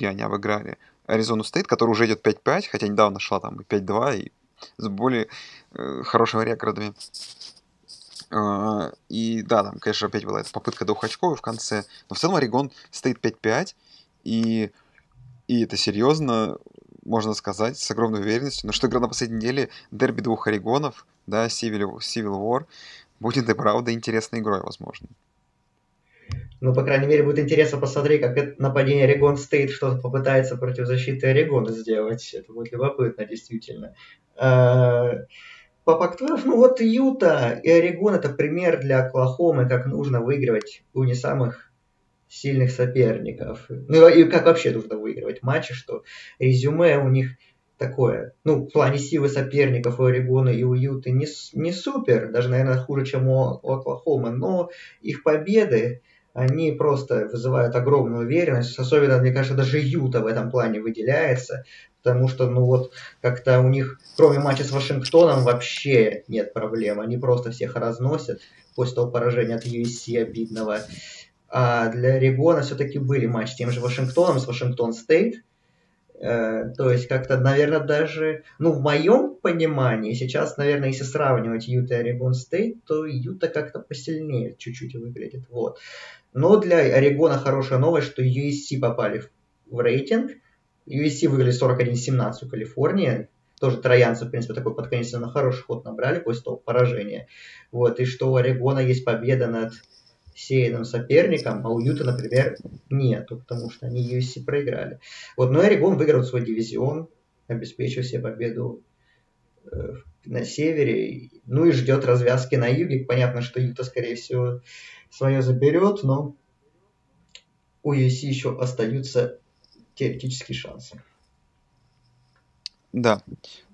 они обыграли Аризону Стейт, который уже идет 5-5, хотя недавно шла там и 5-2, и с более э, хорошими рекордами. Uh, и да, там, конечно, опять была эта попытка двухочковой в конце. Но в целом Орегон стоит 5-5, и, и это серьезно, можно сказать, с огромной уверенностью. Но что игра на последней неделе, дерби двух Орегонов, да, Civil, Civil War, будет и правда интересной игрой, возможно.
Ну, по крайней мере, будет интересно посмотреть, как нападение Орегон Стейт что-то попытается против защиты Орегона сделать. Это будет любопытно, действительно. А, по Пак-12, ну вот Юта и Орегон это пример для Оклахомы, как нужно выигрывать у не самых сильных соперников. Ну и как вообще нужно выигрывать матчи, что резюме у них такое, ну, в плане силы соперников у Орегона и у Юты не, не супер, даже, наверное, хуже, чем у, у Оклахомы, но их победы, они просто вызывают огромную уверенность. Особенно, мне кажется, даже Юта в этом плане выделяется, потому что, ну вот, как-то у них, кроме матча с Вашингтоном, вообще нет проблем. Они просто всех разносят после того поражения от USC обидного. А у Орегона все-таки были матчи с тем же Вашингтоном, с Вашингтон Стейт. Э, то есть как-то, наверное, даже, ну, в моем понимании, сейчас, наверное, если сравнивать Юта и Орегон Стейт, то Юта как-то посильнее чуть-чуть выглядит. Вот. Но для Орегона хорошая новость, что USC попали в рейтинг. USC выиграли 41-17 у Калифорнии. Тоже троянцы, в принципе, такой под конец на хороший ход набрали после того поражения. Вот, и что у Орегона есть победа над сеянным соперником, а у Юта, например, нету, потому что они USC проиграли. Вот, но Орегон выиграл свой дивизион, обеспечил себе победу э, на севере, ну и ждет развязки на юге. Понятно, что Юта, скорее всего, свое заберет, но у USC еще остаются теоретические шансы.
Да.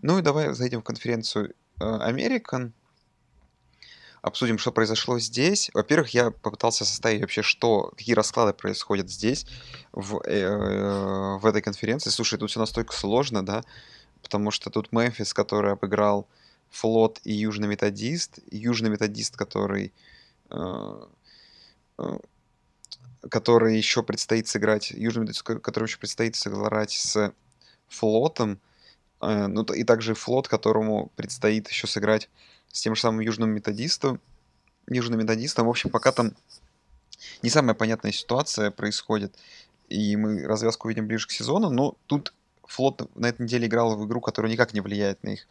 Ну и давай зайдем в конференцию American. Э, Обсудим, что произошло здесь. Во-первых, я попытался составить вообще, что, какие расклады происходят здесь, в, э, в этой конференции. Слушай, тут все настолько сложно, да, потому что тут Мемфис, который обыграл Флот и Южный Методист. Южный Методист, который Э, который еще предстоит сыграть, Южный который еще предстоит сыграть с флотом, э, ну и также флот, которому предстоит еще сыграть с тем же самым Южным Методистом, Южным Методистом. В общем, пока там не самая понятная ситуация происходит, и мы развязку увидим ближе к сезону, но тут флот на этой неделе играл в игру, которая никак не влияет на их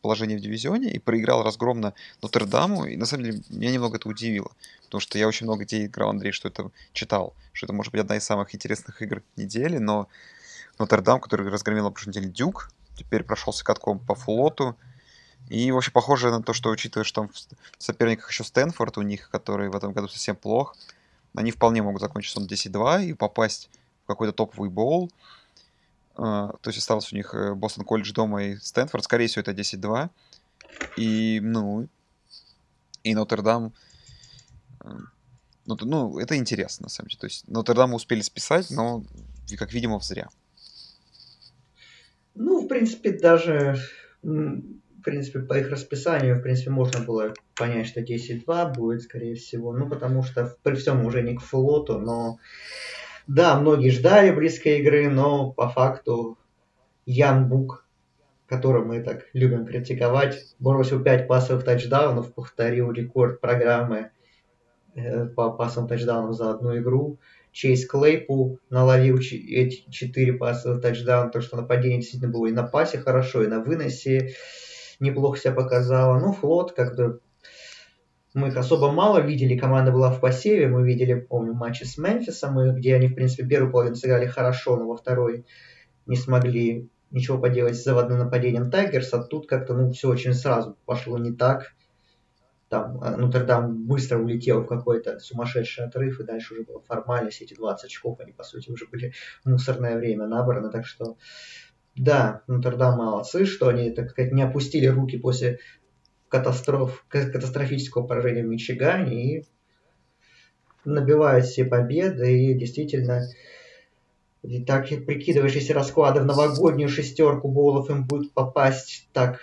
положение в дивизионе и проиграл разгромно Нотр-Даму. И на самом деле меня немного это удивило. Потому что я очень много где играл, Андрей, что это читал, что это может быть одна из самых интересных игр недели, но Нотр-Дам, который разгромил на прошлой неделе Дюк, теперь прошелся катком по флоту. И вообще похоже на то, что учитывая, что там в соперниках еще Стэнфорд у них, который в этом году совсем плох, они вполне могут закончиться он 10-2 и попасть в какой-то топовый боул. Uh, то есть осталось у них э, Бостон колледж дома и Стэнфорд. Скорее всего, это 10-2. И, ну, и Нотр-Дам... Ну, ну, это интересно, на самом деле. То есть Нотр-Дам успели списать, но, как видимо, зря.
Ну, в принципе, даже в принципе, по их расписанию, в принципе, можно было понять, что 10-2 будет, скорее всего. Ну, потому что при всем уже не к флоту, но... Да, многие ждали близкой игры, но по факту Ян Бук, которого мы так любим критиковать, бросил 5 пасовых тачдаунов, повторил рекорд программы э, по пасовым тачдаунам за одну игру. Чейз Клейпу наловил эти 4 пасовых тачдауна, то что нападение действительно было и на пасе хорошо, и на выносе неплохо себя показала. Ну, флот, как бы мы их особо мало видели, команда была в посеве, мы видели, помню, матчи с Мемфисом, где они, в принципе, первую половину сыграли хорошо, но во второй не смогли ничего поделать с заводным нападением Тайгерс, а тут как-то, ну, все очень сразу пошло не так. Там а, Нотр-Дам быстро улетел в какой-то сумасшедший отрыв, и дальше уже было формальность, эти 20 очков, они, по сути, уже были мусорное время набраны, так что да, Нотр-Дам молодцы, что они, так сказать, не опустили руки после катастроф, катастрофического поражения в Мичигане и набивают все победы и действительно и так прикидываешь, если расклады в новогоднюю шестерку боулов им будет попасть так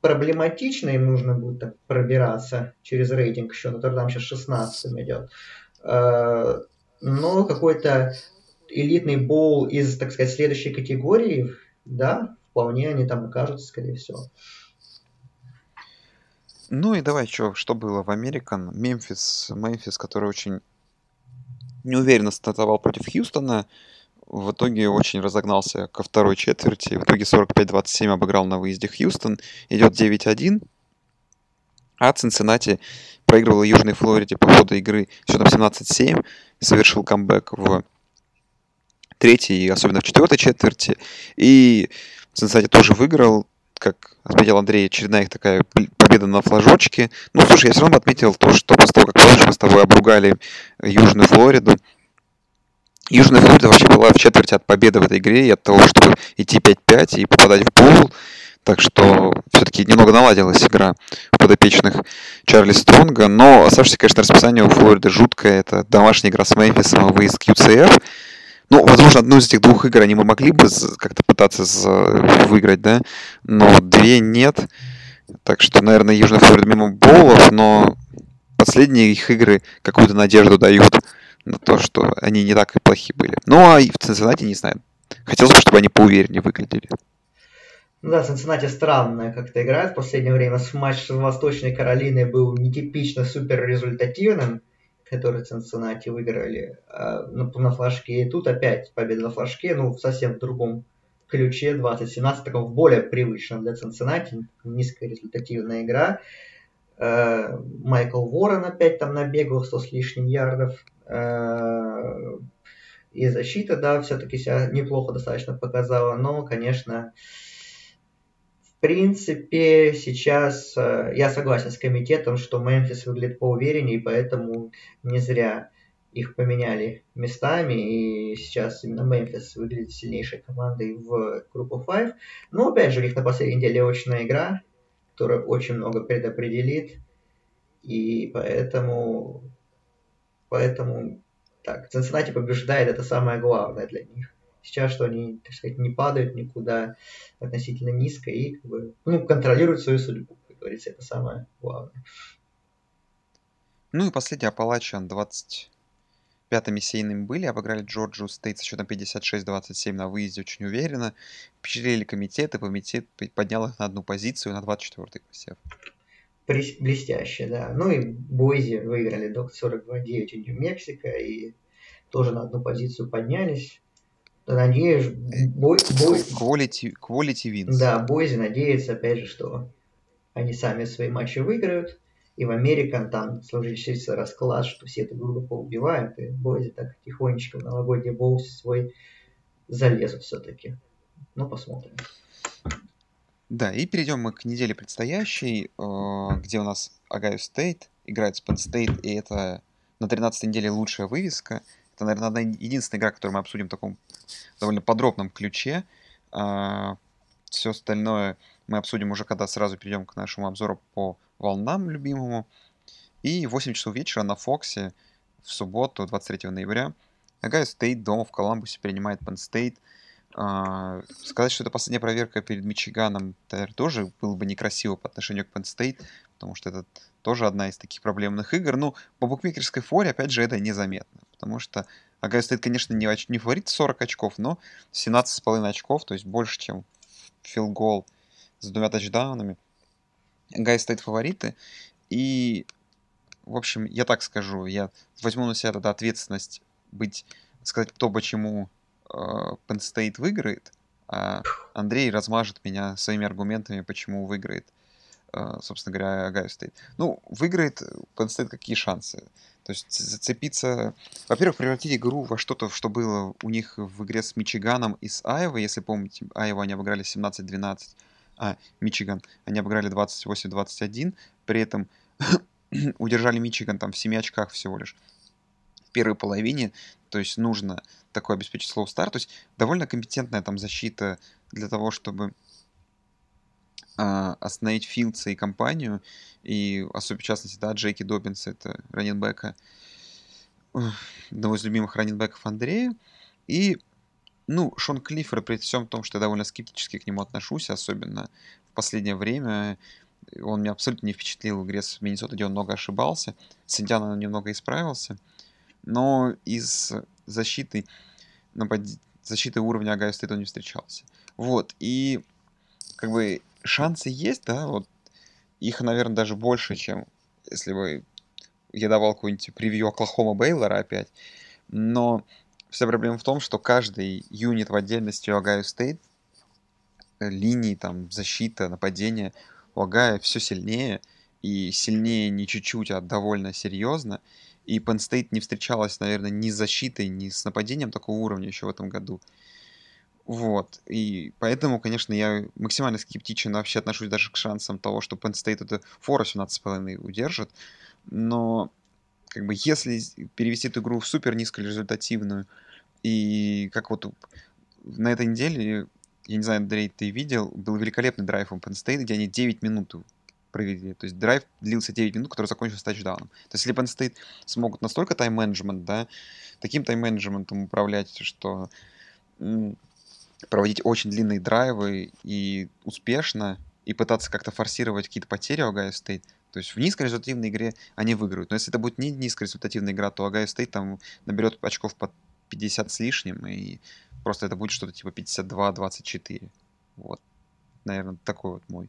проблематично, им нужно будет так пробираться через рейтинг еще, Нотр-Дам сейчас 16 идет. Э, но какой-то элитный боул из, так сказать, следующей категории да, вполне они там окажутся, скорее всего.
Ну и давай, что, что было в Американ? Мемфис, Мемфис, который очень неуверенно стартовал против Хьюстона, в итоге очень разогнался ко второй четверти. В итоге 45-27 обыграл на выезде Хьюстон. Идет 9-1. А Цинциннати проигрывал Южной Флориде по ходу игры счетом 17-7. Совершил камбэк в третьей и особенно в четвертой четверти. И Цинциннати тоже выиграл, как отметил Андрей, очередная их такая победа на флажочке. Ну, слушай, я все равно отметил то, что после того, как помнишь, мы с тобой обругали Южную Флориду, Южная Флорида вообще была в четверти от победы в этой игре и от того, чтобы идти 5-5 и попадать в пул. Так что все-таки немного наладилась игра подопечных Чарли Стронга. Но оставшееся, конечно, расписание у Флориды жуткое. Это домашняя игра с Мемфисом, выезд QCF. Ну, возможно, одну из этих двух игр они могли бы как-то пытаться выиграть, да, но две нет. Так что, наверное, Южная Флорида мимо Боулов, но последние их игры какую-то надежду дают на то, что они не так и плохи были. Ну, а и в Цинциннати, не знаю, хотелось бы, чтобы они поувереннее выглядели.
Ну да, Цинциннати странная как-то играет в последнее время. Матч с Восточной Каролиной был нетипично супер результативным который Цинциннати выиграли а, на, на флажке. И тут опять победа на флажке, ну, совсем другом ключе, 2017, таком более привычном для Цинциннати, низкорезультативная игра. А, Майкл Ворон опять там набегал 100 с лишним ярдов. А, и защита, да, все-таки себя неплохо достаточно показала, но, конечно, принципе, сейчас э, я согласен с комитетом, что Мемфис выглядит поувереннее, поэтому не зря их поменяли местами, и сейчас именно Мемфис выглядит сильнейшей командой в группу 5. Но, опять же, у них на последней неделе очная игра, которая очень много предопределит, и поэтому, поэтому так, Цинциннати побеждает, это самое главное для них сейчас, что они, так сказать, не падают никуда относительно низко и как бы, ну, контролируют свою судьбу, как говорится, это самое главное.
Ну и последний Апалачан 25-ми сейными были, обыграли Джорджию Стейт со счетом 56-27 на выезде очень уверенно, впечатлили комитеты, комитет поднял их на одну позицию на 24-й посев.
Блестяще, да. Ну и Бойзи выиграли до 42-9 у Нью-Мексико и тоже на одну позицию поднялись. Надеюсь, бой, бой...
Quality, quality wins.
Да, Бойзи надеется, опять же, что они сами свои матчи выиграют. И в Американ там сложившийся расклад, что все там друг друга поубивают. И Бойзи так тихонечко в новогодний боул свой залезут все-таки. Ну, посмотрим.
Да, и перейдем мы к неделе предстоящей, э, где у нас Огайо Стейт играет с Penn State, и это на 13 неделе лучшая вывеска. Это, наверное, одна единственная игра, которую мы обсудим в таком довольно подробном ключе. А, Все остальное мы обсудим уже, когда сразу перейдем к нашему обзору по волнам любимому. И в 8 часов вечера на Фоксе в субботу, 23 ноября, Огайо Стейт дома в Коламбусе принимает Penn State. А, сказать, что это последняя проверка перед Мичиганом, тоже было бы некрасиво по отношению к Penn State, потому что это тоже одна из таких проблемных игр. Ну, по букмекерской форе, опять же, это незаметно, потому что Огайо Стейт, конечно, не, оч- не фаворит 40 очков, но 17,5 очков, то есть больше, чем филгол с двумя тачдаунами. Огайо Стейт фавориты, и, в общем, я так скажу, я возьму на себя тогда ответственность быть, сказать, кто почему э, Penn State выиграет, а Андрей размажет меня своими аргументами, почему выиграет, собственно говоря, Огайо Стейт. Ну, выиграет Penn State какие шансы? То есть зацепиться... Во-первых, превратить игру во что-то, что было у них в игре с Мичиганом и с Айвой. Если помните, Айва они обыграли 17-12, а Мичиган они обыграли 28-21. При этом удержали Мичиган там в 7 очках всего лишь в первой половине. То есть нужно такой обеспечить слоу старт. То есть довольно компетентная там защита для того, чтобы остановить Филдса и компанию, и особенно в частности, да, Джеки Добинс, это раненбека, одного из любимых раненбеков Андрея, и, ну, Шон Клиффорд, при всем том, что я довольно скептически к нему отношусь, особенно в последнее время, он меня абсолютно не впечатлил в игре с Миннесотой, где он много ошибался, с Индианой он немного исправился, но из защиты, напад... защиты уровня Огайо Стейт он не встречался. Вот, и как бы шансы есть, да, вот их, наверное, даже больше, чем если бы я давал какой-нибудь превью Оклахома Бейлора опять. Но вся проблема в том, что каждый юнит в отдельности у Огайо Стейт, линии, там, защита, нападение, у Огайо все сильнее, и сильнее не чуть-чуть, а довольно серьезно. И Penn не встречалась, наверное, ни с защитой, ни с нападением такого уровня еще в этом году. Вот. И поэтому, конечно, я максимально скептичен вообще отношусь даже к шансам того, что Penn State это фора 17,5 удержит. Но как бы если перевести эту игру в супер низкорезультативную, и как вот на этой неделе, я не знаю, Андрей, ты видел, был великолепный драйв у Penn State, где они 9 минут провели. То есть драйв длился 9 минут, который закончился тачдауном. То есть если Penn State смогут настолько тайм-менеджмент, да, таким тайм-менеджментом управлять, что проводить очень длинные драйвы и успешно, и пытаться как-то форсировать какие-то потери у Огайо Стейт. То есть в низкорезультативной игре они выиграют. Но если это будет не низкорезультативная игра, то Огайо Стейт там наберет очков под 50 с лишним, и просто это будет что-то типа 52-24. Вот. Наверное, такой вот мой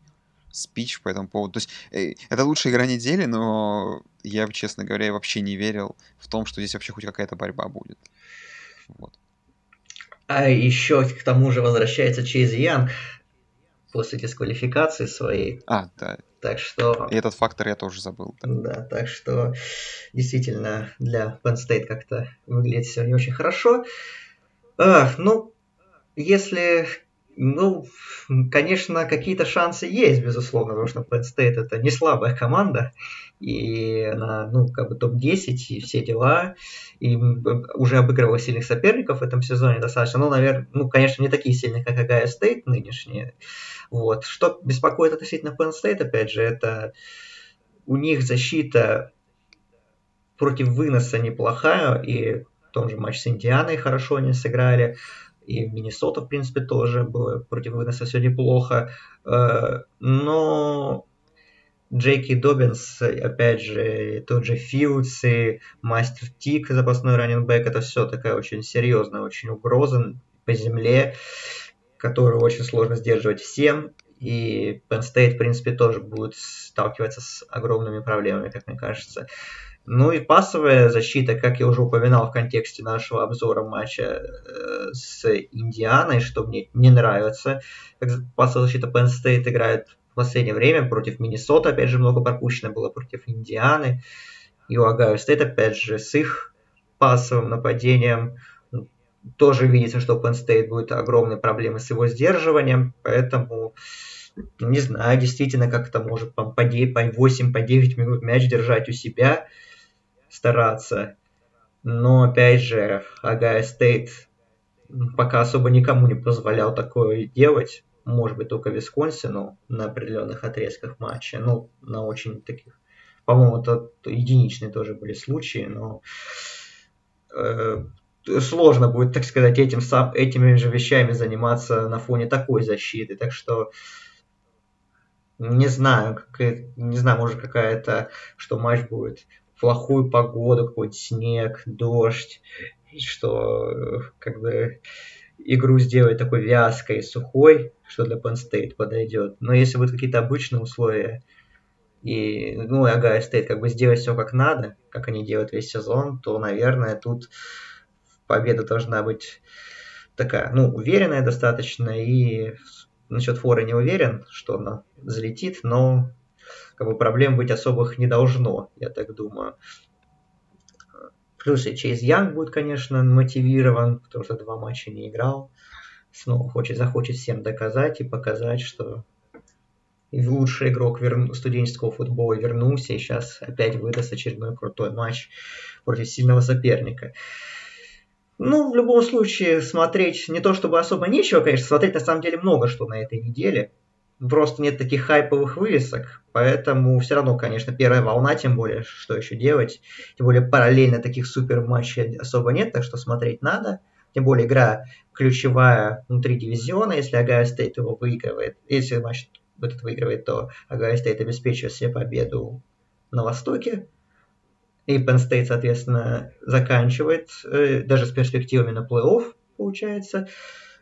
спич по этому поводу. То есть э, это лучшая игра недели, но я, честно говоря, вообще не верил в том, что здесь вообще хоть какая-то борьба будет. Вот.
А еще к тому же возвращается Чейз Янг после дисквалификации своей.
А, да.
Так что...
И этот фактор я тоже забыл.
Да, да так что действительно для Penn State как-то выглядит все не очень хорошо. А, ну, если ну, конечно, какие-то шансы есть, безусловно, потому что Penn State это не слабая команда, и она, ну, как бы топ-10 и все дела, и уже обыгрывала сильных соперников в этом сезоне достаточно, ну, наверное, ну, конечно, не такие сильные, как Агая Стейт нынешние, вот. Что беспокоит относительно Penn State, опять же, это у них защита против выноса неплохая, и в том же матче с Индианой хорошо они сыграли, и Миннесота, в принципе, тоже было против выноса все неплохо. Э, но Джейки Добинс, опять же, тот же Филдс и Мастер Тик, запасной раненбэк, это все такая очень серьезная, очень угроза по земле, которую очень сложно сдерживать всем. И Penn State, в принципе, тоже будет сталкиваться с огромными проблемами, как мне кажется. Ну и пасовая защита, как я уже упоминал в контексте нашего обзора матча э, с Индианой, что мне не нравится, как пасовая защита Penn State играет в последнее время против Миннесоты, опять же, много пропущено было против Индианы. И у Огайо Стейт, опять же, с их пасовым нападением. Тоже видится, что у Penn State будет огромные проблемы с его сдерживанием, поэтому не знаю, действительно, как это может по, по 8, по 9 минут мяч держать у себя, стараться. Но, опять же, Агая Стейт пока особо никому не позволял такое делать. Может быть, только Висконсину на определенных отрезках матча. Ну, на очень таких... По-моему, это единичные тоже были случаи, но э, сложно будет, так сказать, этим, сам, этими же вещами заниматься на фоне такой защиты. Так что не знаю, как, не знаю, может какая-то, что матч будет плохую погоду, какой-то снег, дождь, что как бы игру сделать такой вязкой, сухой, что для Penn State подойдет. Но если будут какие-то обычные условия, и, ну, и Огайо Стейт как бы сделать все как надо, как они делают весь сезон, то, наверное, тут победа должна быть такая, ну, уверенная достаточно, и насчет фора не уверен, что она залетит, но как бы проблем быть особых не должно, я так думаю. Плюс и Чейз Янг будет, конечно, мотивирован, потому что два матча не играл. Снова хочет, захочет всем доказать и показать, что лучший игрок верну, студенческого футбола вернулся, и сейчас опять выдаст очередной крутой матч против сильного соперника. Ну, в любом случае, смотреть не то чтобы особо нечего, конечно, смотреть на самом деле много что на этой неделе просто нет таких хайповых вывесок, поэтому все равно, конечно, первая волна, тем более, что еще делать, тем более параллельно таких супер матчей особо нет, так что смотреть надо, тем более игра ключевая внутри дивизиона, если Огайо Стейт его выигрывает, если матч этот выигрывает, то Огайо Стейт обеспечивает себе победу на Востоке, и Penn State, соответственно, заканчивает э, даже с перспективами на плей-офф, получается.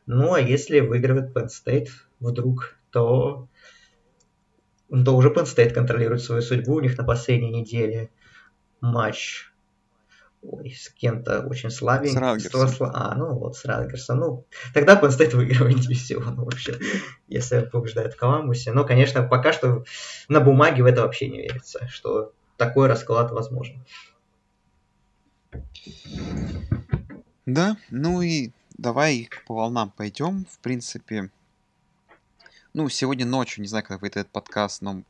Ну, а если выигрывает Penn State вдруг то, то уже Penn State контролирует свою судьбу. У них на последней неделе матч Ой, с кем-то очень слабеньким. С А, ну вот, с Радгерсом. Ну, тогда Penn State выигрывает дивизион вообще, если побеждает в Коламбусе. Но, конечно, пока что на бумаге в это вообще не верится, что такой расклад возможен.
Да, ну и давай по волнам пойдем. В принципе, ну, сегодня ночью, не знаю, когда выйдет этот подкаст, но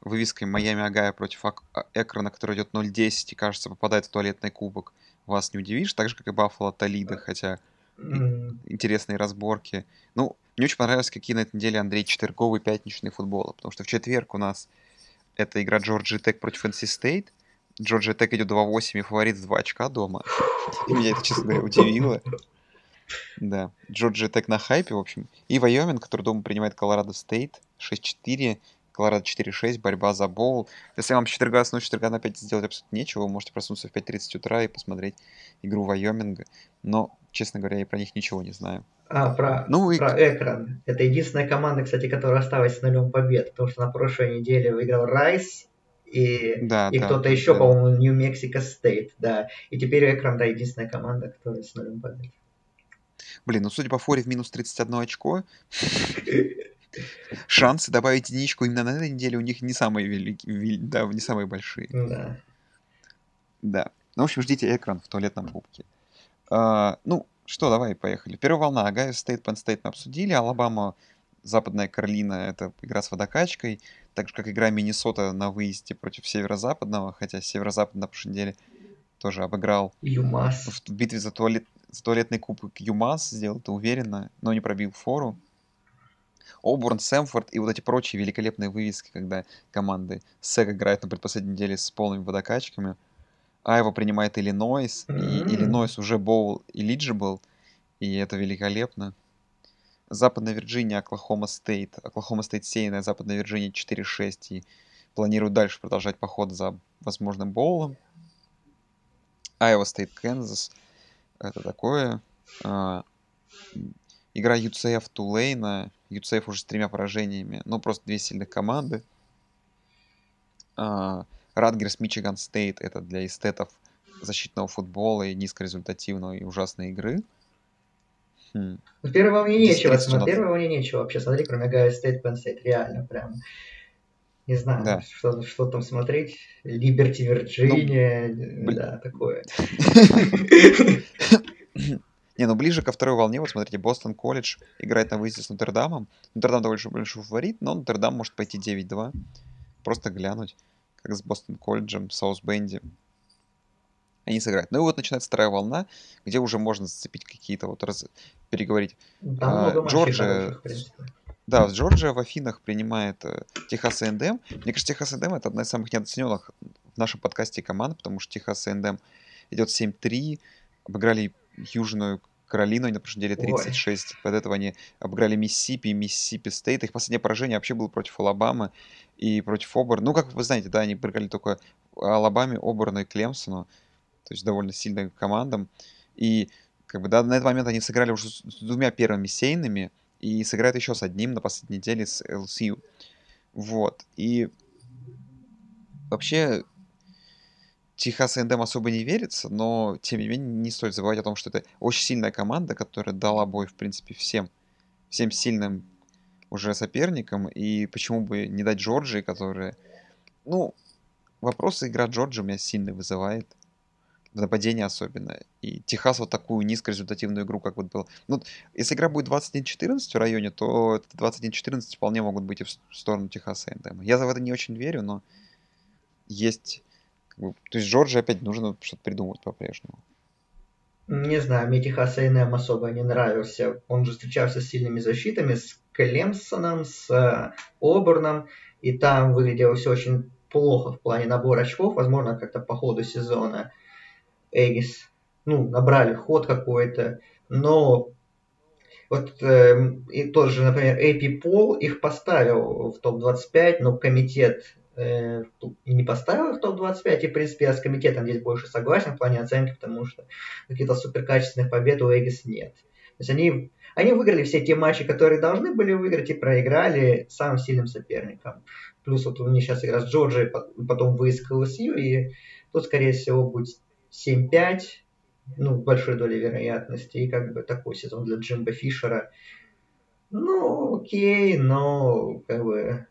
вывеской Майами Агая против а, Экрана, который идет 0.10 и, кажется, попадает в туалетный кубок, вас не удивишь, так же, как и Баффало Толида, хотя интересные разборки. Ну, мне очень понравилось, какие на этой неделе Андрей Четверговый пятничный футбол, потому что в четверг у нас это игра Джорджия Тек против NC State. Джорджия Тек идет 2-8 и фаворит в 2 очка дома. И меня это, честно говоря, удивило. Да. Джорджия Тек на хайпе, в общем. И Вайоминг, который дома принимает Колорадо Стейт. 6-4. Колорадо 4-6, борьба за боул. Если вам четверга с ночи четверга на 5 сделать абсолютно нечего, вы можете проснуться в 5.30 утра и посмотреть игру Вайоминга. Но, честно говоря, я про них ничего не знаю.
А, про, ну, и... про экран. Это единственная команда, кстати, которая осталась с нулем побед, потому что на прошлой неделе выиграл Райс, и, да, и да, кто-то еще, да. по-моему, Нью-Мексико Стейт, да. И теперь экран, да, единственная команда, которая с нулем побед.
Блин, ну судя по форе в минус 31 очко, шансы добавить единичку именно на этой неделе у них не самые великие, да, не самые большие.
Да.
Да. Ну, в общем, ждите Акрон в туалетном кубке. А, ну, что, давай, поехали. Первая волна. Огайо Стейт, Penn State мы обсудили. Алабама, Западная Каролина — это игра с водокачкой. Так же, как игра Миннесота на выезде против Северо-Западного. Хотя Северо-Запад на прошлой неделе тоже обыграл.
UMass.
В битве за туалет, за туалетный кубок UMass сделал это уверенно, но не пробил фору. Обурн, Сэмфорд и вот эти прочие великолепные вывески, когда команды SEC играют на предпоследней неделе с полными водокачками. Айова принимает Иллинойс, mm-hmm. и Иллинойс уже bowl eligible, и это великолепно. Западная Вирджиния, Оклахома Стейт. Оклахома Стейт сеянная, Западная Вирджиния 4-6 и планируют дальше продолжать поход за возможным боулом. Айова Стейт, Канзас – это такое. А, игра UCF Тулейна. UCF уже с тремя поражениями. Ну, просто две сильных команды. Ратгерс Мичиган Стейт это для эстетов защитного футбола и низкорезультативной и ужасной игры.
Хм. Ну, первого мне нечего, смотри, первого мне нечего вообще, смотри, кроме Огайо Стейт, Penn State, реально прям. Не знаю, да. что, что там смотреть. Либерти Вирджиния, ну, да, такое.
Не, ну ближе ко второй волне, вот смотрите, Бостон колледж играет на выезде с Нотр-Дамом. Нотр-Дам довольно большой фаворит, но Нотр-Дам может пойти 9-2. Просто глянуть, как с Бостон колледжем, Саус Бенди они сыграют. Ну и вот начинается вторая волна, где уже можно зацепить какие-то вот раз... переговорить.
Там
А, Джорджия. Да, Джорджия в Афинах принимает э, Техас A&M. Мне кажется, Техас A&M это одна из самых недооцененных в нашем подкасте команд, потому что Техас A&M идет 7-3, обыграли Южную Каролину на прошлой неделе
Ой.
36. До этого они обыграли Миссисипи и Миссисипи Стейт. Их последнее поражение вообще было против Алабамы и против Оберна. Ну, как вы знаете, да, они проиграли только Алабаме, Оберну и Клемсону. То есть довольно сильным командам. И как бы да, на этот момент они сыграли уже с с двумя первыми сеяными и сыграют еще с одним на последней неделе с LSU. Вот. И вообще Техас A&M особо не верится, но тем не менее не стоит забывать о том, что это очень сильная команда, которая дала бой, в принципе, всем, всем сильным уже соперникам, и почему бы не дать Джорджии, которая... Ну, вопросы игра Джорджии у меня сильно вызывает, в нападении особенно. И Техас вот такую низкорезультативную игру, как вот был. Ну, если игра будет 21-14 в районе, то это 21-14 вполне могут быть и в сторону Техаса A&M. Я в это не очень верю, но есть... как бы, то есть Джорджии опять нужно что-то придумывать по-прежнему.
Не знаю, мне Техас A&M особо не нравился. Он же встречался с сильными защитами, с Клемсоном, с э, Оберном, и там выглядело все очень плохо в плане набора очков. Возможно, как-то по ходу сезона Эгис, ну, набрали ход какой-то, но вот э, и тот же, например, AP Пол их поставил в топ-25, но комитет э, не поставил их в топ-25, и, в принципе, я с комитетом здесь больше согласен в плане оценки, потому что каких-то суперкачественных побед у Эгис нет. То есть они, они выиграли все те матчи, которые должны были выиграть, и проиграли самым сильным соперникам. Плюс вот у них сейчас игра с Джорджией, пот- потом выезд к ЛСЮ, и тут, скорее всего, будет 7-5, ну, большой долей вероятности, и как бы такой сезон для Джимба Фишера. Ну, окей, но как бы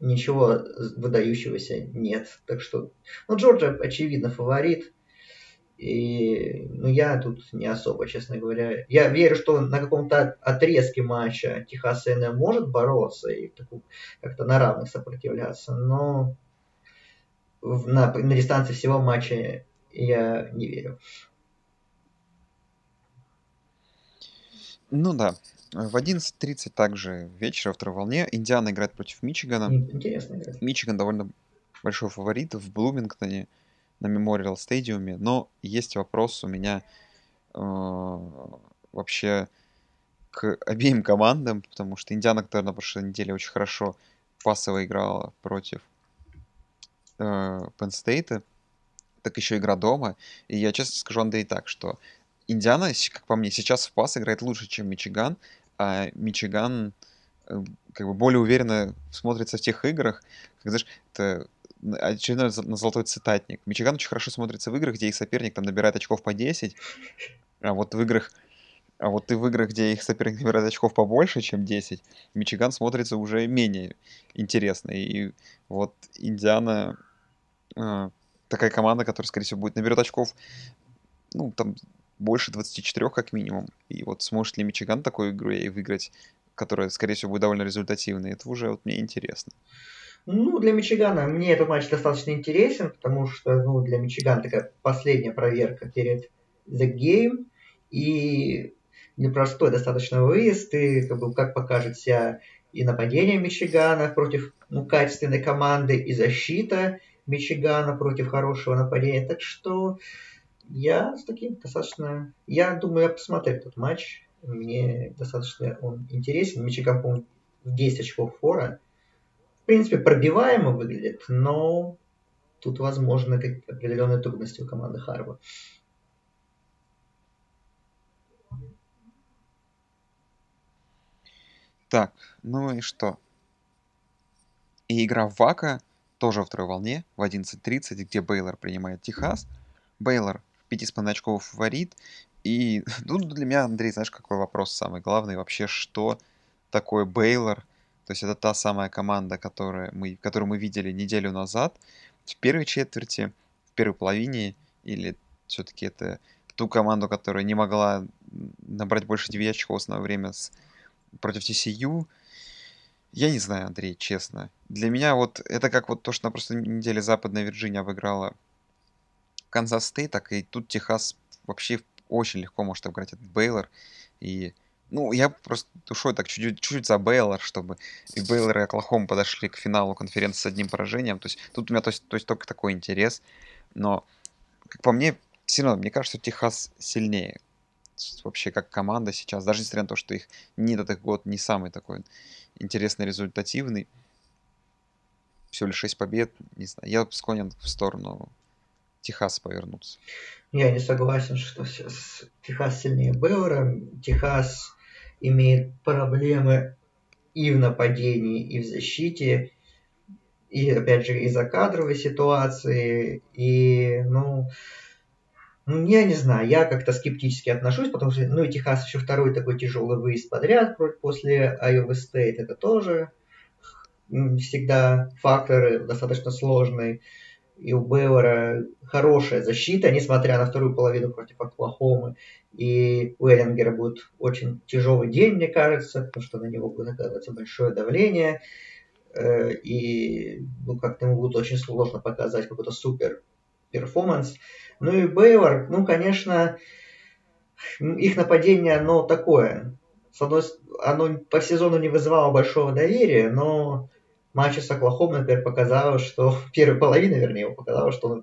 ничего выдающегося нет. Так что, ну, Джорджия, очевидно, фаворит. И, ну, я тут не особо, честно говоря. Я верю, что на каком-то отрезке матча Техас A&M может бороться и как-то на равных сопротивляться, но в- на, на дистанции всего матча я не верю.
Ну да. В 11.30 также вечера во второй волне Индиана играет против Мичигана.
Ин- Интересно игра.
Мичиган довольно большой фаворит в Блумингтоне на Мемориал Стадиуме, но есть вопрос у меня э, вообще к обеим командам, потому что Индиана, которая на прошлой неделе очень хорошо пасово играла против э, Penn State, так еще игра дома. И я честно скажу, Андрей, так, что Индиана, как по мне, сейчас в пас играет лучше, чем Мичиган, а Мичиган э, как бы более уверенно смотрится в тех играх, как, знаешь, это очередной на золотой цитатник. Мичиган очень хорошо смотрится в играх, где их соперник там набирает очков по 10, а вот в играх а вот и в играх, где их соперник набирает очков побольше, чем 10, Мичиган смотрится уже менее интересно. И вот Индиана э, такая команда, которая, скорее всего, будет наберет очков, ну, там, больше 24 как минимум. И вот сможет ли Мичиган такую игру и выиграть, которая, скорее всего, будет довольно результативной, это уже вот мне интересно.
Ну, для Мичигана мне этот матч достаточно интересен, потому что ну, для Мичигана такая последняя проверка перед The Game. И непростой достаточно выезд, и как, бы, как покажет себя и нападение Мичигана против ну, качественной команды, и защита Мичигана против хорошего нападения. Так что я с таким достаточно... Я думаю, я посмотрю этот матч. Мне достаточно он интересен. Мичиган, по-моему, в 10 очков фора. В принципе, пробиваемо выглядит, но тут, возможно, как определенные трудности у команды Харва.
Так, ну и что? И игра в Вака тоже во второй волне в 11.30, где Бейлор принимает Техас. Бейлор 5,5 очков фаворит. И ну, для меня, Андрей, знаешь, какой вопрос самый главный вообще, что такое Бейлор? То есть это та самая команда, которая мы, которую мы видели неделю назад в первой четверти, в первой половине, или все-таки это ту команду, которая не могла набрать больше 9 очков в основное время с, против TCU. Я не знаю, Андрей, честно. Для меня вот это как вот то, что на прошлой неделе Западная Вирджиния обыграла Канзас Стейт, так и тут Техас вообще очень легко может обыграть этот Бейлор. И, ну, я просто душой так чуть-чуть, чуть за Бейлор, чтобы и Бейлор, и Оклахома подошли к финалу конференции с одним поражением. То есть тут у меня то есть, то есть только такой интерес. Но, как по мне, все равно, мне кажется, Техас сильнее вообще как команда сейчас, даже несмотря на то, что их не этот год не самый такой интересный, результативный. Всего лишь 6 побед, не знаю. Я склонен в сторону Техаса повернуться.
Я не согласен, что сейчас Техас сильнее Беллера. Техас имеет проблемы и в нападении, и в защите. И, опять же, из-за кадровой ситуации. И, ну, ну, я не знаю, я как-то скептически отношусь, потому что, ну, и Техас еще второй такой тяжелый выезд подряд после Iowa State, это тоже всегда факторы достаточно сложные. И у Бейлора хорошая защита, несмотря на вторую половину против Оклахомы. И у Эллингера будет очень тяжелый день, мне кажется, потому что на него будет оказываться большое давление. Э, и ну, как-то ему будет очень сложно показать какой-то супер перформанс. Ну и Бейлор, ну, конечно, их нападение, оно такое. С одной оно по сезону не вызывало большого доверия, но матче с Оклахомой, например, показало, что первая половина, вернее, его показала, что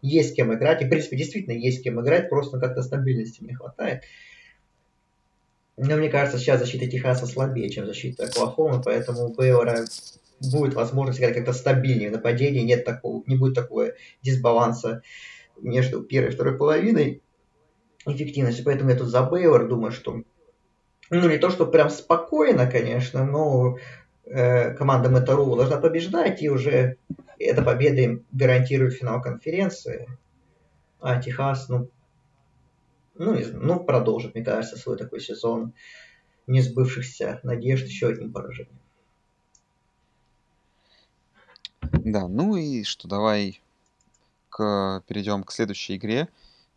есть кем играть. И, в принципе, действительно есть кем играть, просто как-то стабильности не хватает. Но мне кажется, сейчас защита Техаса слабее, чем защита Оклахомы, поэтому у Бейлора будет возможность играть как-то стабильнее в нападении, нет такого, не будет такого дисбаланса между первой и второй половиной эффективности. Поэтому я тут за Бейлор думаю, что ну, не то, что прям спокойно, конечно, но э, команда Моторула должна побеждать, и уже эта победа им гарантирует финал конференции. А Техас, ну, ну, ну, продолжит, мне кажется, свой такой сезон несбывшихся надежд еще одним поражением.
Да, ну и что, давай к, перейдем к следующей игре.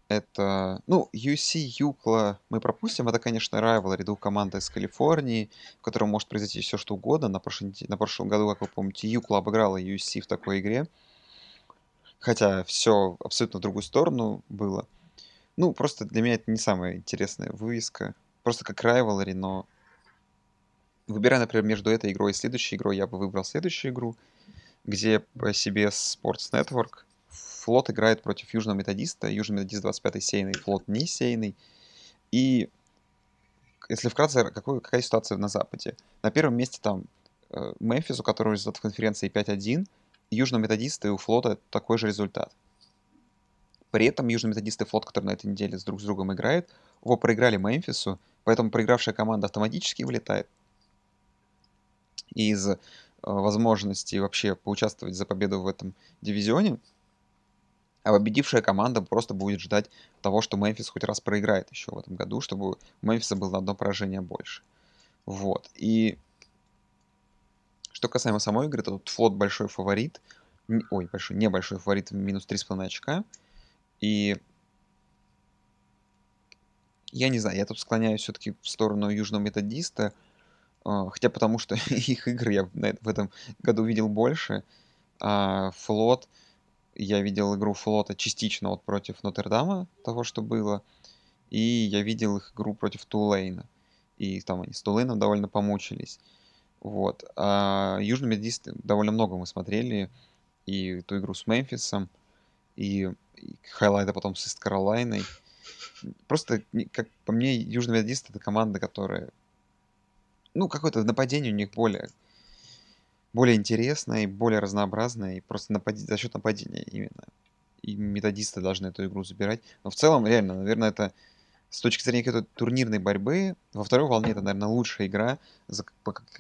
Это, ну, UC Юкла мы пропустим. Это, конечно, rivalry двух команд из Калифорнии, в котором может произойти все что угодно. На, прошлом, на прошлом году, как вы помните, Юкла обыграла UC в такой игре. Хотя все абсолютно в другую сторону было. Ну, просто для меня это не самая интересная вывеска. Просто как rivalry, но выбирая, например, между этой игрой и следующей игрой, я бы выбрал следующую игру, где по себе Sports Network Флот играет против Южного Методиста. Южный Методист 25-й сейный, Флот не сейный. И если вкратце, какой, какая ситуация на Западе? На первом месте там э, Мемфис, у которого результат в конференции 5-1, Южного Методиста и у Флота такой же результат. При этом Южный Методист и Флот, который на этой неделе с друг с другом играет, оба проиграли Мемфису, поэтому проигравшая команда автоматически вылетает из э, возможности вообще поучаствовать за победу в этом дивизионе а победившая команда просто будет ждать того, что Мемфис хоть раз проиграет еще в этом году, чтобы у Мемфиса было на одно поражение больше. Вот. И что касаемо самой игры, то тут флот большой фаворит. Ой, большой, небольшой фаворит, минус 3,5 очка. И я не знаю, я тут склоняюсь все-таки в сторону южного методиста, а, хотя потому что их игры я в этом году видел больше. А флот, я видел игру флота частично вот против Нотр-Дама, того, что было, и я видел их игру против Тулейна. И там они с Тулейном довольно помучились. Вот. А Южный Методист довольно много мы смотрели. И ту игру с Мемфисом, и, и хайлайты потом с Ист Каролайной. Просто, как по мне, Южный Методист это команда, которая... Ну, какое-то нападение у них более более интересная и более разнообразная, и просто напад... за счет нападения именно. И методисты должны эту игру забирать. Но в целом, реально, наверное, это с точки зрения какой-то турнирной борьбы, во второй волне это, наверное, лучшая игра, за...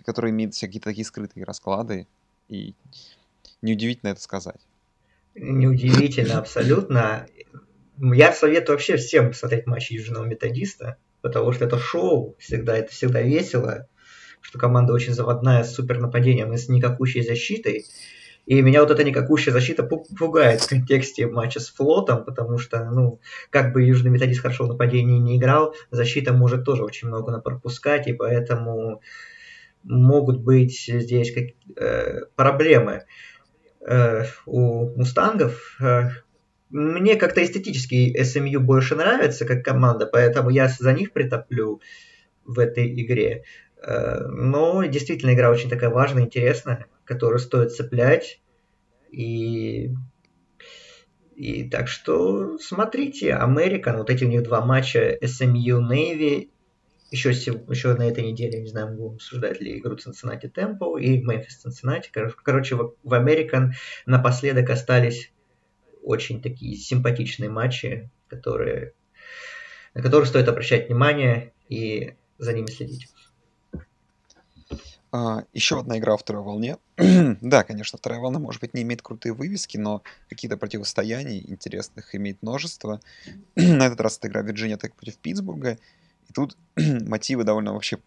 которая имеет какие-то такие скрытые расклады. И неудивительно это сказать.
Неудивительно, абсолютно. Я советую вообще всем смотреть матчи Южного Методиста, потому что это шоу, всегда это всегда весело что команда очень заводная с супер нападением и с никакущей защитой. И меня вот эта никакущая защита пугает в контексте матча с флотом, потому что, ну, как бы Южный Методист хорошо в нападении не играл, защита может тоже очень много пропускать, и поэтому могут быть здесь как, э, проблемы у мустангов. Э, мне как-то эстетически SMU больше нравится как команда, поэтому я за них притоплю в этой игре. Э, но действительно игра очень такая важная, интересная, которую стоит цеплять. И, и так что смотрите, Американ, вот эти у них два матча SMU Navy, еще, еще на этой неделе, не знаю, будем обсуждать ли игру Cincinnati Temple и Memphis Cincinnati. Короче, в American напоследок остались очень такие симпатичные матчи, которые, на которые стоит обращать внимание и за ними следить.
А, еще одна игра во второй волне. да, конечно, вторая волна, может быть, не имеет крутые вывески, но какие-то противостояния интересных имеет множество. На этот раз это игра Вирджиния Тек против Питтсбурга. И тут мотивы довольно вообще